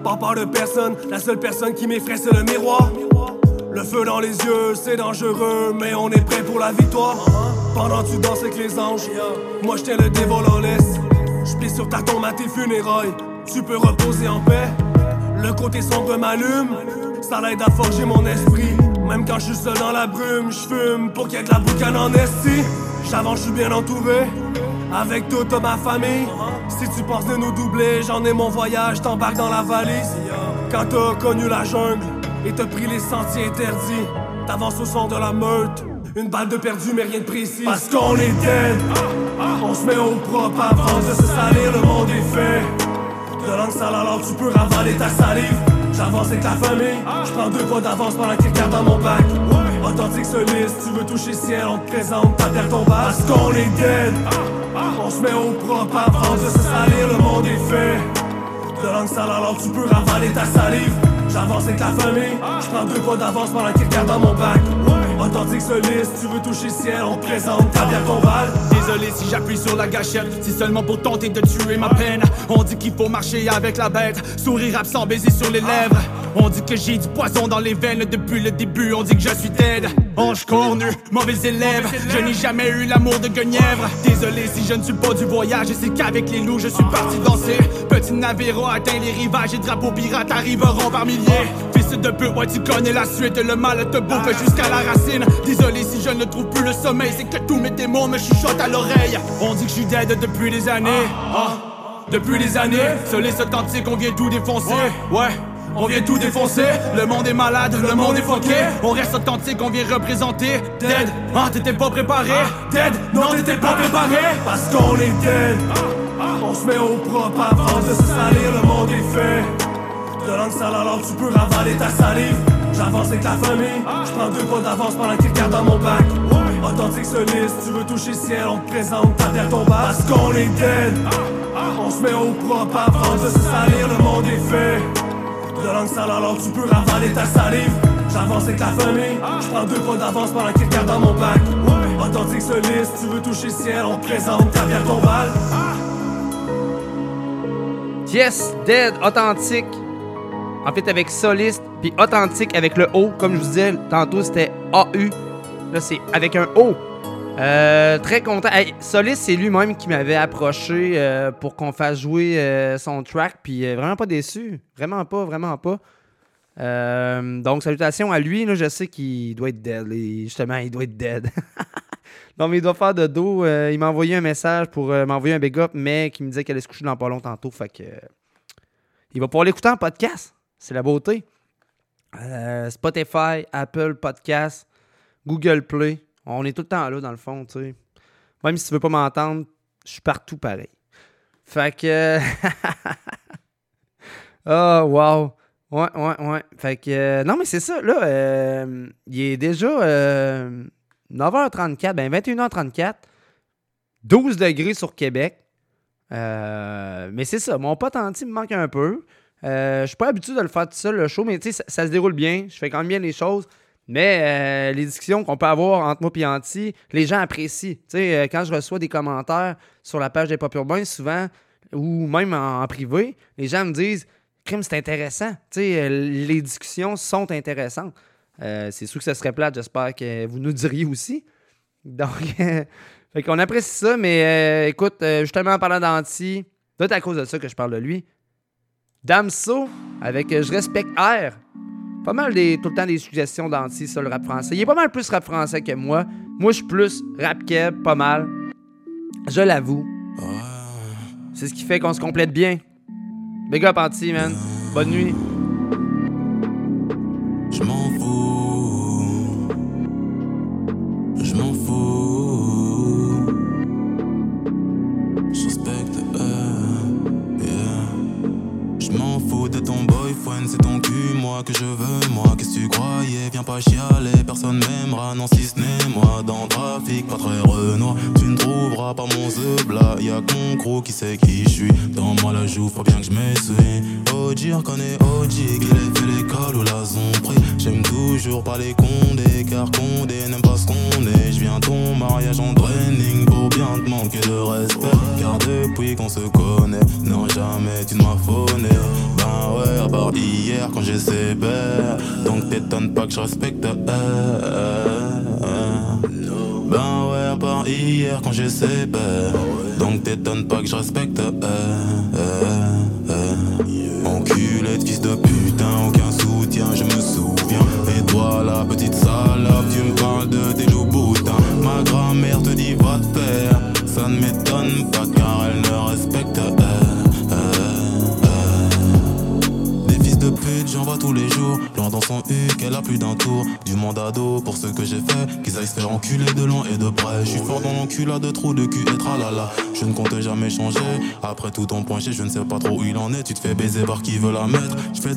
Pas peur de personne, la seule personne qui m'effraie c'est le miroir. Le feu dans les yeux, c'est dangereux, mais on est prêt pour la victoire. Pendant que tu danses avec les anges, moi je tiens le dévol en laisse. Je sur ta tombe à tes funérailles, tu peux reposer en paix. Le côté sombre m'allume, ça l'aide à forger mon esprit. Même quand je suis seul dans la brume, je fume pour qu'il y ait de la boucane en esti. J'avance, je suis bien entouré, avec toute ma famille. Si tu penses de nous doubler, j'en ai mon voyage, t'embarques dans la valise. Quand t'as connu la jungle et t'as pris les sentiers interdits, t'avances au son de la meute. Une balle de perdu, mais rien de précis. Parce qu'on est dead, on se met au propre avant de se salir, le monde est fait. De langue sale alors tu peux ravaler ta salive. J'avance avec ta famille, je prends deux pas d'avance pendant qu'ils regardent dans mon bac. Authentique soliste, tu veux toucher ciel, on te présente ta terre ton bas. Parce qu'on est dead, on se met au propre avant de se salir, le monde est fait. De langue sale alors tu peux ravaler ta salive. J'avance avec ta famille, je prends deux pas d'avance pendant qu'ils regardent dans mon bac. Authentique soliste, tu veux toucher ciel, on te présente ta bière ton val. Désolé si j'appuie sur la gâchette, c'est seulement pour tenter de tuer ma peine. On dit qu'il faut marcher avec la bête, sourire absent, baiser sur les lèvres. On dit que j'ai du poison dans les veines depuis le début, on dit que je suis dead. Ange cornu, mauvais élève, je n'ai jamais eu l'amour de Guenièvre. Désolé si je ne suis pas du voyage, et c'est qu'avec les loups je suis parti danser. Petit navire atteint les rivages et drapeaux pirates arriveront par milliers. Fils de pute, ouais, tu connais la suite, le mal te bouffe jusqu'à la racine. Désolé si je ne trouve plus le sommeil, c'est que tous mes démons me chuchotent à l'oreille. On dit que je suis dead depuis des années. Ah. Depuis des années, soliste authentique, on vient tout défoncer. Ouais. On vient tout défoncer, le monde est malade, le monde est foqué. On reste authentique, on vient représenter. Dead, ah t'étais pas préparé. Dead, non t'étais pas préparé. Parce qu'on est dead. On se met au propre avant de se salir, le monde est fait. De langue sale alors tu peux ravaler ta salive. J'avance avec la famille, je prends deux pas d'avance pendant qu'ils regardent dans mon bac. Authentique soliste, tu veux toucher le ciel, on te présente ta terre ton bas Parce qu'on est dead. On se met au propre avant de se salir, le monde est fait de langue sale alors tu peux ravaler ta salive J'avance avec la famille, je prends deux pas d'avance pendant qu'ils regardent dans mon bac Authentique soliste, tu veux toucher le ciel, on te présente ta bière ton bal Yes, Dead, authentique. En fait, avec soliste, puis authentique avec le O. Comme je vous disais tantôt, c'était AU. Là, c'est avec un O. Euh, très content. Hey, Soliste, c'est lui-même qui m'avait approché euh, pour qu'on fasse jouer euh, son track, puis vraiment pas déçu. Vraiment pas, vraiment pas. Donc, salutations à lui. Je sais qu'il doit être dead. Justement, il doit être dead. non, mais il doit faire de dos. Il m'a envoyé un message pour m'envoyer un big up, mais qui me disait qu'elle allait se coucher dans pas longtemps tantôt. Fait que. il va pouvoir l'écouter en podcast. C'est la beauté. Spotify, Apple Podcast, Google Play. On est tout le temps là, dans le fond, tu sais. Même si tu veux pas m'entendre, je suis partout pareil. Fait que. oh, wow. Ouais, ouais, ouais. Fait que. euh, non, mais c'est ça, là. euh, il est déjà euh, 9h34, ben 21h34. 12 degrés sur Québec. Euh, mais c'est ça, mon pote anti me manque un peu. Euh, je suis pas habitué de le faire tout seul, le show, mais tu sais, ça se déroule bien. Je fais quand même bien les choses. Mais euh, les discussions qu'on peut avoir entre moi et Anti, les gens apprécient. Tu sais, euh, quand je reçois des commentaires sur la page des Pop Urbains, souvent, ou même en, privé, les gens me disent Crime, c'est intéressant. Tu sais, euh, les discussions sont intéressantes. C'est sûr que ça serait plate, j'espère que vous nous diriez aussi. Donc, fait qu'on apprécie ça, mais écoute, justement en parlant d'Anti, c'est à cause de ça que je parle de lui. Damso, avec Je respecte R. Pas mal des, tout le temps des suggestions d'Anti sur le rap français. Il est pas mal plus rap français que moi. Moi, je suis plus rap keb, pas mal. Je l'avoue. C'est ce qui fait qu'on se complète bien. Big up, Anti, man. Bonne nuit. Je ne sais pas trop où il en est. Tu te fais baiser par qui veut la mettre. Je fais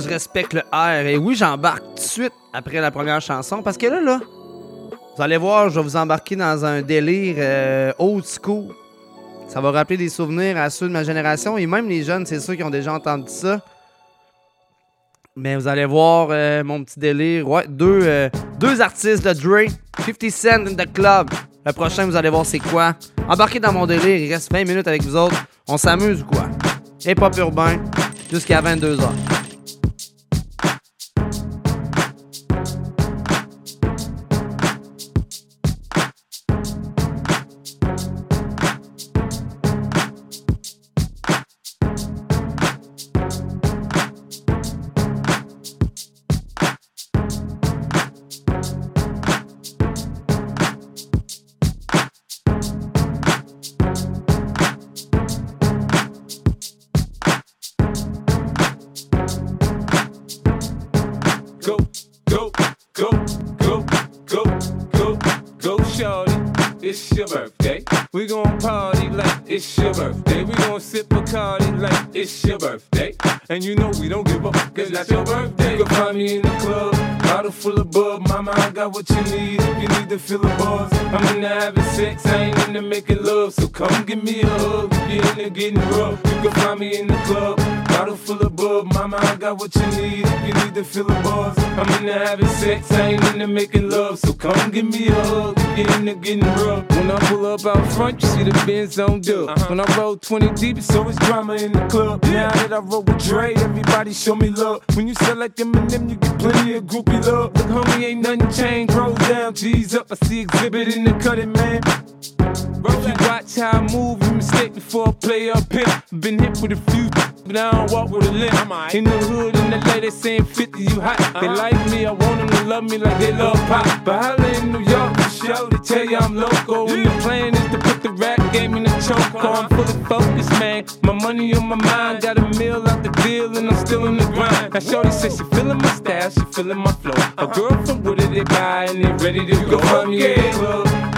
Je respecte le R. Et oui, j'embarque tout de suite après la première chanson parce que là, là, vous allez voir, je vais vous embarquer dans un délire euh, old school. Ça va rappeler des souvenirs à ceux de ma génération et même les jeunes, c'est sûr qui ont déjà entendu ça. Mais vous allez voir euh, mon petit délire. Ouais, deux, euh, deux artistes de Dre, 50 Cent in the Club. Le prochain, vous allez voir c'est quoi? Embarquez dans mon délire, il reste 20 minutes avec vous autres. On s'amuse ou quoi? Hip-hop urbain jusqu'à 22h. And you know we don't give up, cause that's your birthday. You can find me in the club, bottle full of bub. Mama, I got what you need if you need to feel the buzz. I'm in into having sex, I ain't into making love. So come give me a hug you're into getting rough. You can find me in the club, bottle full of bub. Mama, I got what you need if you need to feel the buzz. I'm into having sex, I ain't into making love. So come give me a hug you're into getting rough. When I pull up out front, you see the Benz on dub. Uh-huh. When I roll 20 deep, it's always drama in the club. Now that I roll with Dre, everybody show me love. When you sell like Eminem, you get plenty of groupie love. Look, homie, ain't nothing changed. Roll down, G's up. I see exhibit in the cutting, man. If you watch how I move, you mistake before I play up here. Been hit with a few, but I don't walk with a limp. In the hood, in the LA, they saying 50, you hot. They like me, I want them to love me like they love pop. But holla in New York, for show, they tell you I'm local. And the plan is to put the rap game in the choke. I'm fully focused, man. My money on my mind, got a meal out the deal, and I'm still in the grind. Now, Shorty says she feeling my style, she feeling my flow. A girl from Wooded, they buy, and they ready to go. Me the club,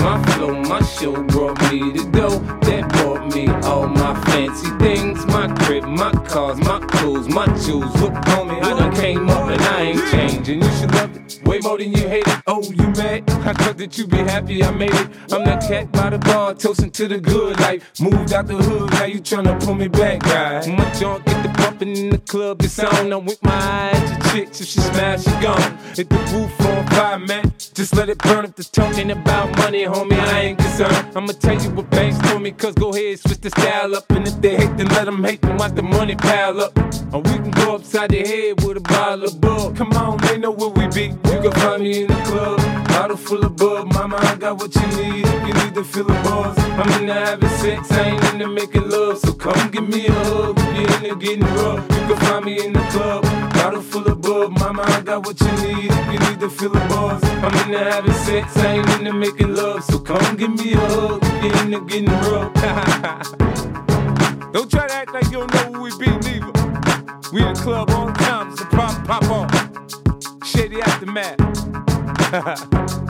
My flow, my show brought me to go. That brought me all my fancy things. My crib, my cars, my clothes, my jewels. Look, me? I done came up and I ain't changing. You should love it way more than you hate it. Oh, you mad? I thought that you be happy I made it. I'm that cat by the bar, toasting to the good life. Moved out the hood, now you tryna pull me back, right? My junk get the bumping in the club, it's on. I'm with my eyes, your chicks, if she smash, she gone. Hit the roof on fire, man. Just let it burn if the talking about money, homie, I ain't concerned. I'ma tell you what banks told me, cause go ahead, switch the style up. And if they hate, then let them hate, then watch the money pile up. Or we can go upside the head with a bottle of bug. Come on, they know where we be. You can find me in the club, bottle full of bug. Mama, I got what you need if you need to feel the buzz. I'm into having sex, I ain't into making love. So come give me a hug if you're into getting rough. You can find me in the club, Bottle full of bub, mama, I got what you need if you need to feel the buzz. I'm into having sex, I ain't into making love. So come give me a hug if you're into getting rough. don't try to act like you don't know who we be, neither. We in the club the time, a pop, pop on. Shady aftermath. Ha ha ha.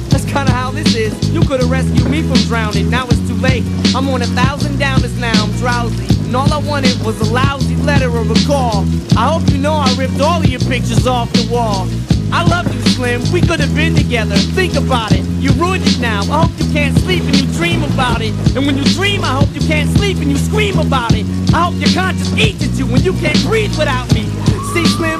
That's kinda how this is. You could have rescued me from drowning. Now it's too late. I'm on a thousand downers now. I'm drowsy. And all I wanted was a lousy letter or a call. I hope you know I ripped all of your pictures off the wall. I love you, Slim, we could have been together. Think about it. You ruined it now. I hope you can't sleep and you dream about it. And when you dream, I hope you can't sleep and you scream about it. I hope your conscience eats at you when you can't breathe without me. See, Slim,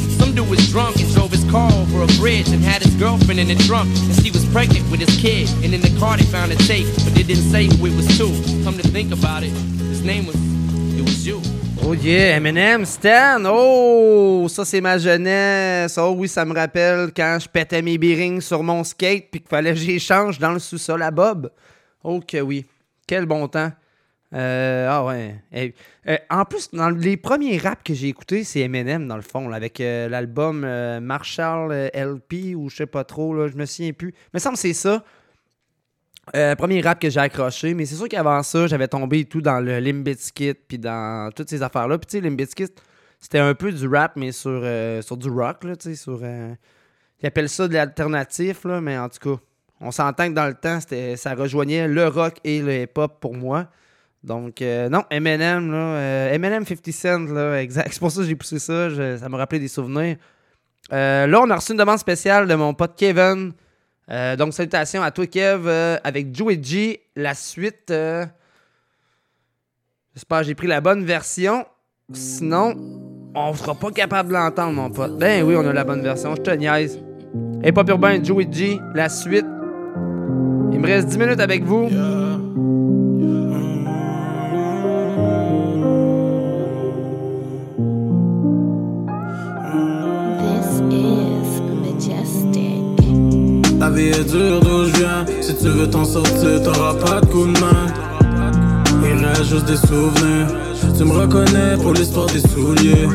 Some dude was drunk and drove his car over a bridge and had his girlfriend in the trunk. And she was pregnant with his kid. And in the car they found a tape, but they didn't say who it was to. Come to think about it, his name was, it was you. Oh yeah, Eminem, Stan, oh, ça c'est ma jeunesse. Oh oui, ça me rappelle quand je pétais mes bearings sur mon skate puis qu'il fallait que j'échange dans le sous-sol à Bob. Oh que oui, quel bon temps. Euh, ah ouais. Eh, euh, en plus, dans les premiers raps que j'ai écoutés, c'est Eminem dans le fond, avec euh, l'album Marshall LP ou je sais pas trop, là, je me souviens plus. Me semble c'est ça. Premier rap que j'ai accroché, mais c'est sûr qu'avant ça, j'avais tombé tout dans le Limp Bizkit puis dans toutes ces affaires-là. Puis tu sais, Limp Bizkit, c'était un peu du rap, mais sur, sur du rock, là, tu sais, sur... ils appellent ça de l'alternatif, là, mais en tout cas, on s'entend que dans le temps, ça rejoignait le rock et le hip-hop pour moi. Donc, euh, non, Eminem, là, euh, Eminem 50 Cent, là, exact. C'est pour ça que j'ai poussé ça, ça me rappelait des souvenirs. Euh, là, on a reçu une demande spéciale de mon pote Kevin. Euh, donc, salutations à toi, Kev, avec Joe et G. La suite, j'espère que j'ai pris la bonne version. Sinon, on sera pas capable de l'entendre, mon pote. Ben oui, on a la bonne version, je te niaise. Et pas urbain, Joe et G, la suite. Il me reste 10 minutes avec vous. Vie est d'où je viens? Si tu veux t'en sortir, t'auras pas de coup de main. Il reste juste des souvenirs. Tu me reconnais pour l'histoire des souliers.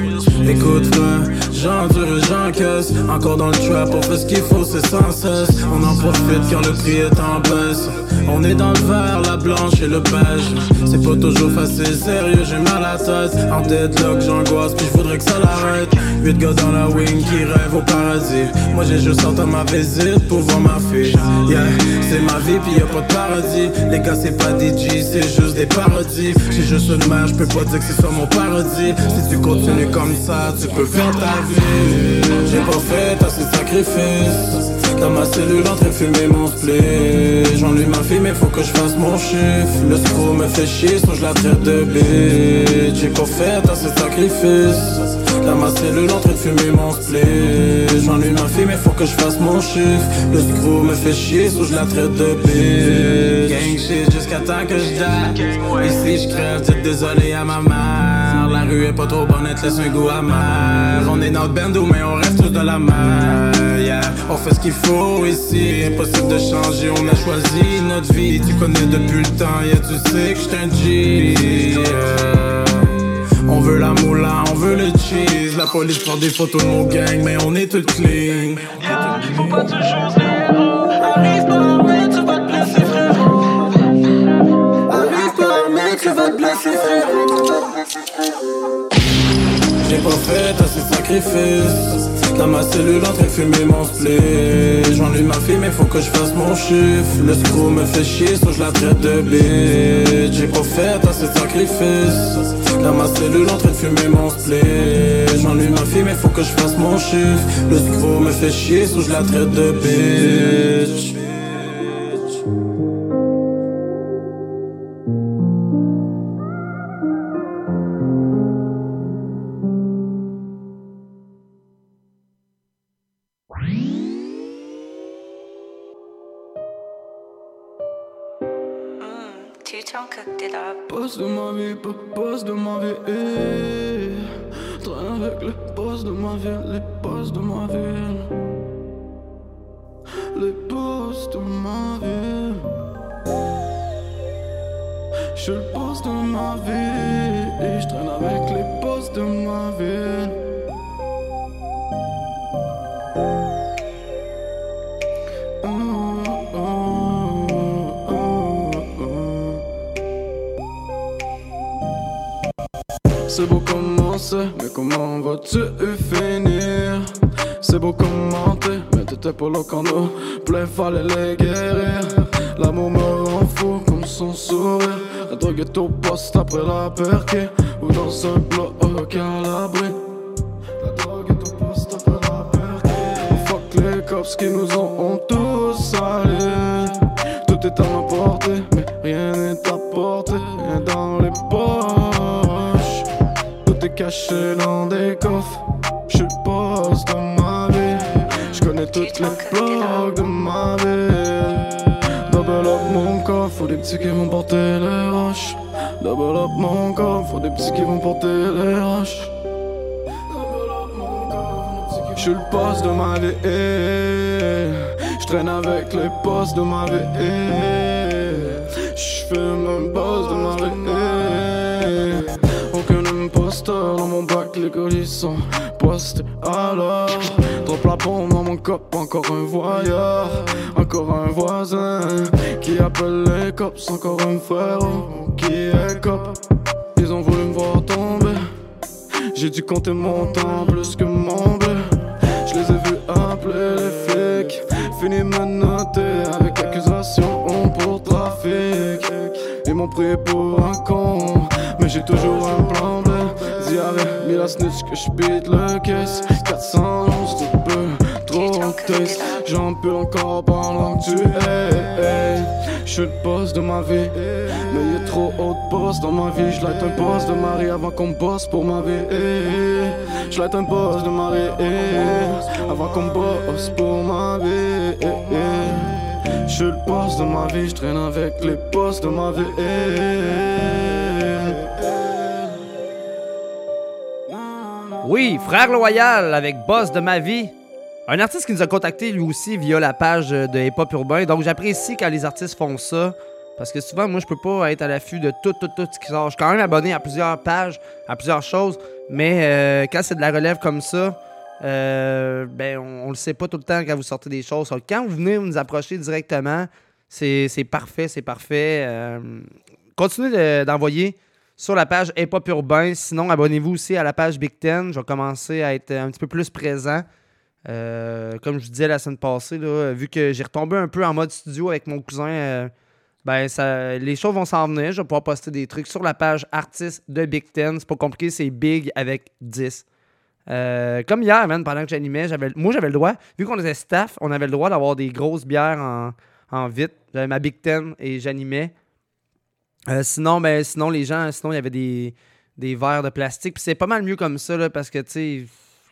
Écoute, frère, j'endure et j'encaisse. Encore dans le trap, on fait ce qu'il faut, c'est sans cesse. On en profite quand le prix est en baisse. On est dans le vert, la blanche et le beige. C'est pas toujours facile, sérieux, j'ai mal à la tête. En deadlock, j'angoisse, puis je voudrais que ça l'arrête. Huit gars dans la wing qui rêvent au paradis. Moi j'ai juste sorti ma visite pour voir ma fille. Yeah, c'est ma vie, puis y a pas de paradis. Les gars, c'est pas DJ, c'est juste des parodies. J'ai juste une mère, je peux pas dire que c'est ça mon paradis. Si tu continues comme ça, tu peux faire ta vie. J'ai pas fait assez de sacrifices. Dans ma cellule en train fumer mon split J'ennuie ma fille mais faut que je fasse mon chiffre Le screw me fait chier soit je la traite de bitch J'ai pas fait assez de sacrifices Dans ma cellule en train de fumer mon split J'ennuie ma fille mais faut que je fasse mon chiffre Le screw me fait chier soit je la traite de bitch Gang shit jusqu'à temps que je die Ici je crève, dites désolé à ma mère la rue est pas trop bonne, te laisse un goût amer. On est notre bando, mais on reste tous de la mer. On fait ce qu'il faut ici, impossible de changer, on a choisi notre vie. Tu connais depuis le temps, yeah, tu sais que j'suis un G. On veut la moula, on veut le cheese. La police prend des photos de nos gangs, mais on est tout clean. Faut pas toujours se Arrive pas, mais tu vas te blesser, frérot. Arrive pas, mais tu vas te blesser, frérot. Pas fait assez de sacrifices. Dans ma cellule en train de fumer mon split. J'ennuie ma fille, mais faut que je fasse mon chiffre. Le screw me fait chier, so je la traite de bitch. J'ai pas fait assez de sacrifices. Dans ma cellule en train de fumer mon split. J'ennuie ma fille, mais faut que je fasse mon chiffre. Le screw me fait chier, so je la traite de bitch. Vie. J'traîne avec les boss de ma vie. J'fume un boss de ma vie. Aucun imposteur dans mon bac, les colis sont postés alors. Drop la bombe dans mon cop, encore un voyeur, encore un voisin qui appelle les cops, encore un frère oh, qui est cop. Ils ont voulu me voir tomber. J'ai dû compter mon temps plus que mon Fini me noter avec accusation pour trafic. Ils m'ont pris pour un con, mais j'ai toujours un plan B. Diarrhée, mis la snitch que je le caisse. 411, tout peu, J'en peux encore pendant que tu es. Je suis le boss de ma vie, mais y'a trop haut de boss dans ma vie. J'laite un boss de Marie avant qu'on bosse pour ma vie. J'laite un boss de Marie avant qu'on bosse pour ma vie. Je le boss de ma vie, je traîne avec les boss de ma vie. Oui, Frère Loyal avec Boss de ma vie. Un artiste qui nous a contacté lui aussi via la page de Hip Hop Urbain. Donc j'apprécie quand les artistes font ça. Parce que souvent, moi, je peux pas être à l'affût de tout, tout, tout ce qui sort. Je suis quand même abonné à plusieurs pages, à plusieurs choses. Mais euh, quand c'est de la relève comme ça, euh, ben, on, on le sait pas tout le temps quand vous sortez des choses. Quand vous venez nous approcher directement, c'est parfait, c'est parfait. Euh, continuez de- d'envoyer sur la page Hip Hop Urbain. Sinon, abonnez-vous aussi à la page Big Ten. Je vais commencer à être un petit peu plus présent. Euh, comme je vous disais la semaine passée, vu que j'ai retombé un peu en mode studio avec mon cousin, euh, ben ça, les choses vont s'en venir. Je vais pouvoir poster des trucs sur la page artiste de Big Ten. C'est pas compliqué, c'est Big avec 10. Euh, comme hier, man, pendant que j'animais, moi j'avais le droit, vu qu'on était staff, on avait le droit d'avoir des grosses bières en, en vite. J'avais ma Big Ten et j'animais. Sinon, ben, sinon, les gens, sinon, il y avait des, des verres de plastique. Puis c'est pas mal mieux comme ça, là, parce que, tu sais,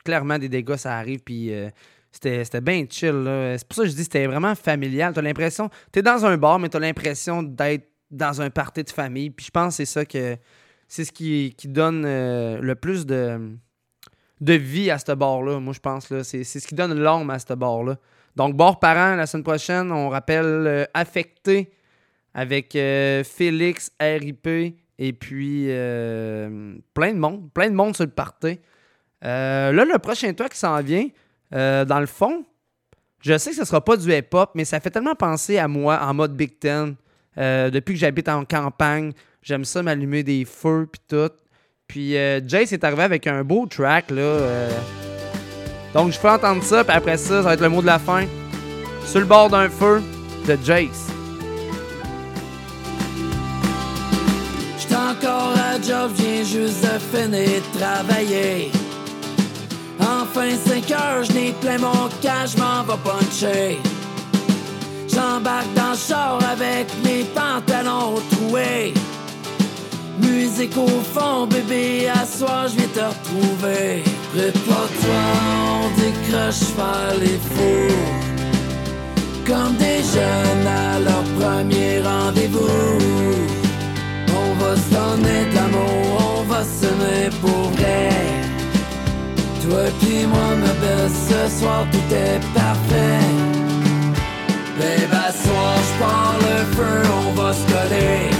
clairement, des dégâts, ça arrive. Puis euh, c'était bien chill. C'est pour ça que je dis c'était vraiment familial. T'as l'impression... T'es dans un bar, mais t'as l'impression d'être dans un party de famille. Puis je pense que c'est ça que... c'est ce qui, qui donne euh, le plus de, de vie à ce bar-là, moi je pense. C'est ce qui donne l'âme à ce bar-là. Donc, bar parent, la semaine prochaine, on rappelle euh, Affecté avec Félix, RIP et puis plein de monde. Plein de monde sur le party. Euh, là, le prochain toit qui s'en vient, euh, dans le fond, je sais que ce sera pas du hip-hop, mais ça fait tellement penser à moi en mode Big Ten. Euh, depuis que j'habite en campagne, j'aime ça m'allumer des feux puis tout. Puis Jace est arrivé avec un beau track là. Donc je fais entendre ça, puis après ça, ça va être le mot de la fin. Sur le bord d'un feu de Jace. J'suis encore à job, viens juste de finir de travailler. Enfin 5 heures, j'n'ai plein mon cash, m'en va puncher. J'embarque dans le char avec mes pantalons troués. Musique au fond, bébé, à soir, je vais te retrouver. Prépare-toi, on décroche faire les fous. Comme des jeunes à leur premier rendez-vous. On va se donner de l'amour, on va s'aimer pour vrai. Toi puis moi, ma belle, ce soir tout est parfait. Babe, à soir, j'pars le feu, on va se coller.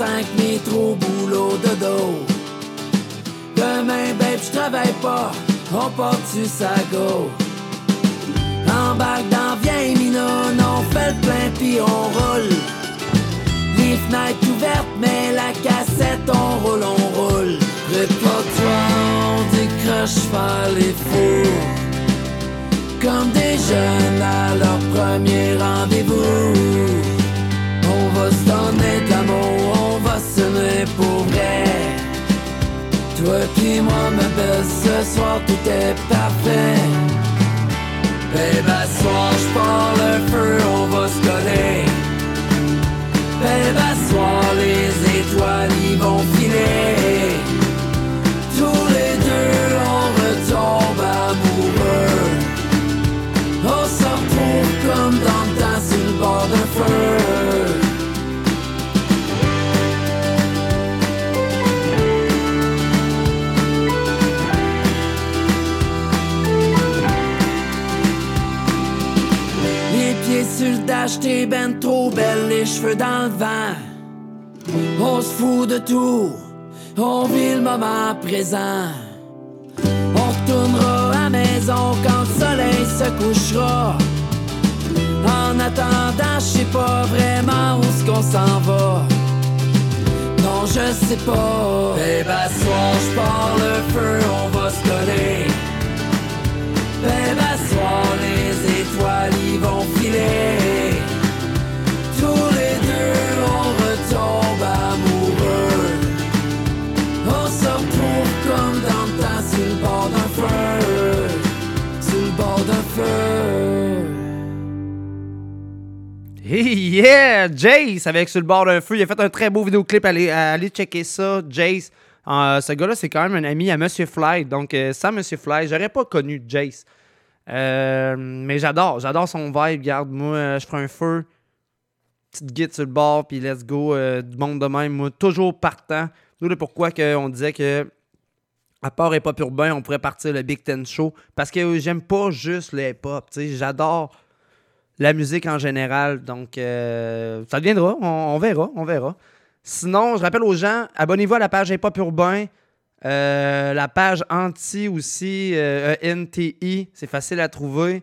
5, métro, boulot, dodo. Demain, babe, j'travaille pas, on part dessus sa go. Embarque dans vieille minoune, on fait le plein pis on roule. Les fenêtres ouvertes, mais la cassette, on roule, on roule. Prépare-toi, on décroche faire les fous. Comme des jeunes à leur premier rendez-vous. On va se s'aimer pour vrai. Toi puis moi, ma belle, ce soir tout est parfait. Babe, à soir, j'pars le feu, on va se coller. Babe, à les étoiles y vont filer. Tous les deux, on retombe amoureux. On se retrouve comme dans le temps sur bord feu. T'es ben trop belle, les cheveux dans le vent. On se fout de tout, on vit le moment présent. On retournera à la maison quand le soleil se couchera. En attendant, je sais pas vraiment où ce qu'on s'en va. Non, je sais pas. Babe, à soir, je pars le feu, on va se coller. Babe, à soir, les étoiles y vont filer. Hey, yeah! Jace avec Sur le bord d'un feu. Il a fait un très beau vidéoclip. Allez, allez checker ça. Jace. Euh, ce gars-là, c'est quand même un ami à Monsieur Fly. Donc, euh, sans Monsieur Fly, j'aurais pas connu Jace. Euh, mais j'adore. J'adore son vibe. Regarde, moi, je ferai un feu. Petite guide sur le bord, puis let's go. du monde de même. Moi, toujours partant. D'où le pourquoi on disait que, à part hip-hop urbain, on pourrait partir le Big Ten Show. Parce que j'aime pas juste le hip-hop. J'adore la musique en général. Donc, euh, ça deviendra. On, verra. On verra. Sinon, je rappelle aux gens, abonnez-vous à la page Hip euh, la page Anti aussi, euh, NTI, c'est facile à trouver.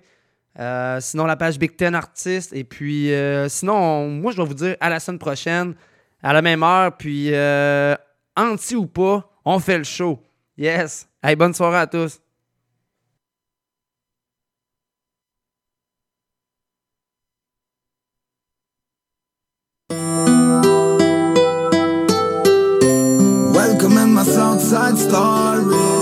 Euh, sinon, la page Big Ten Artist. Et puis, sinon, on- moi, je vais vous dire à la semaine prochaine, à la même heure. Puis, Anti ou pas, on fait le show. Yes. Hey, bonne soirée à tous. Side Story.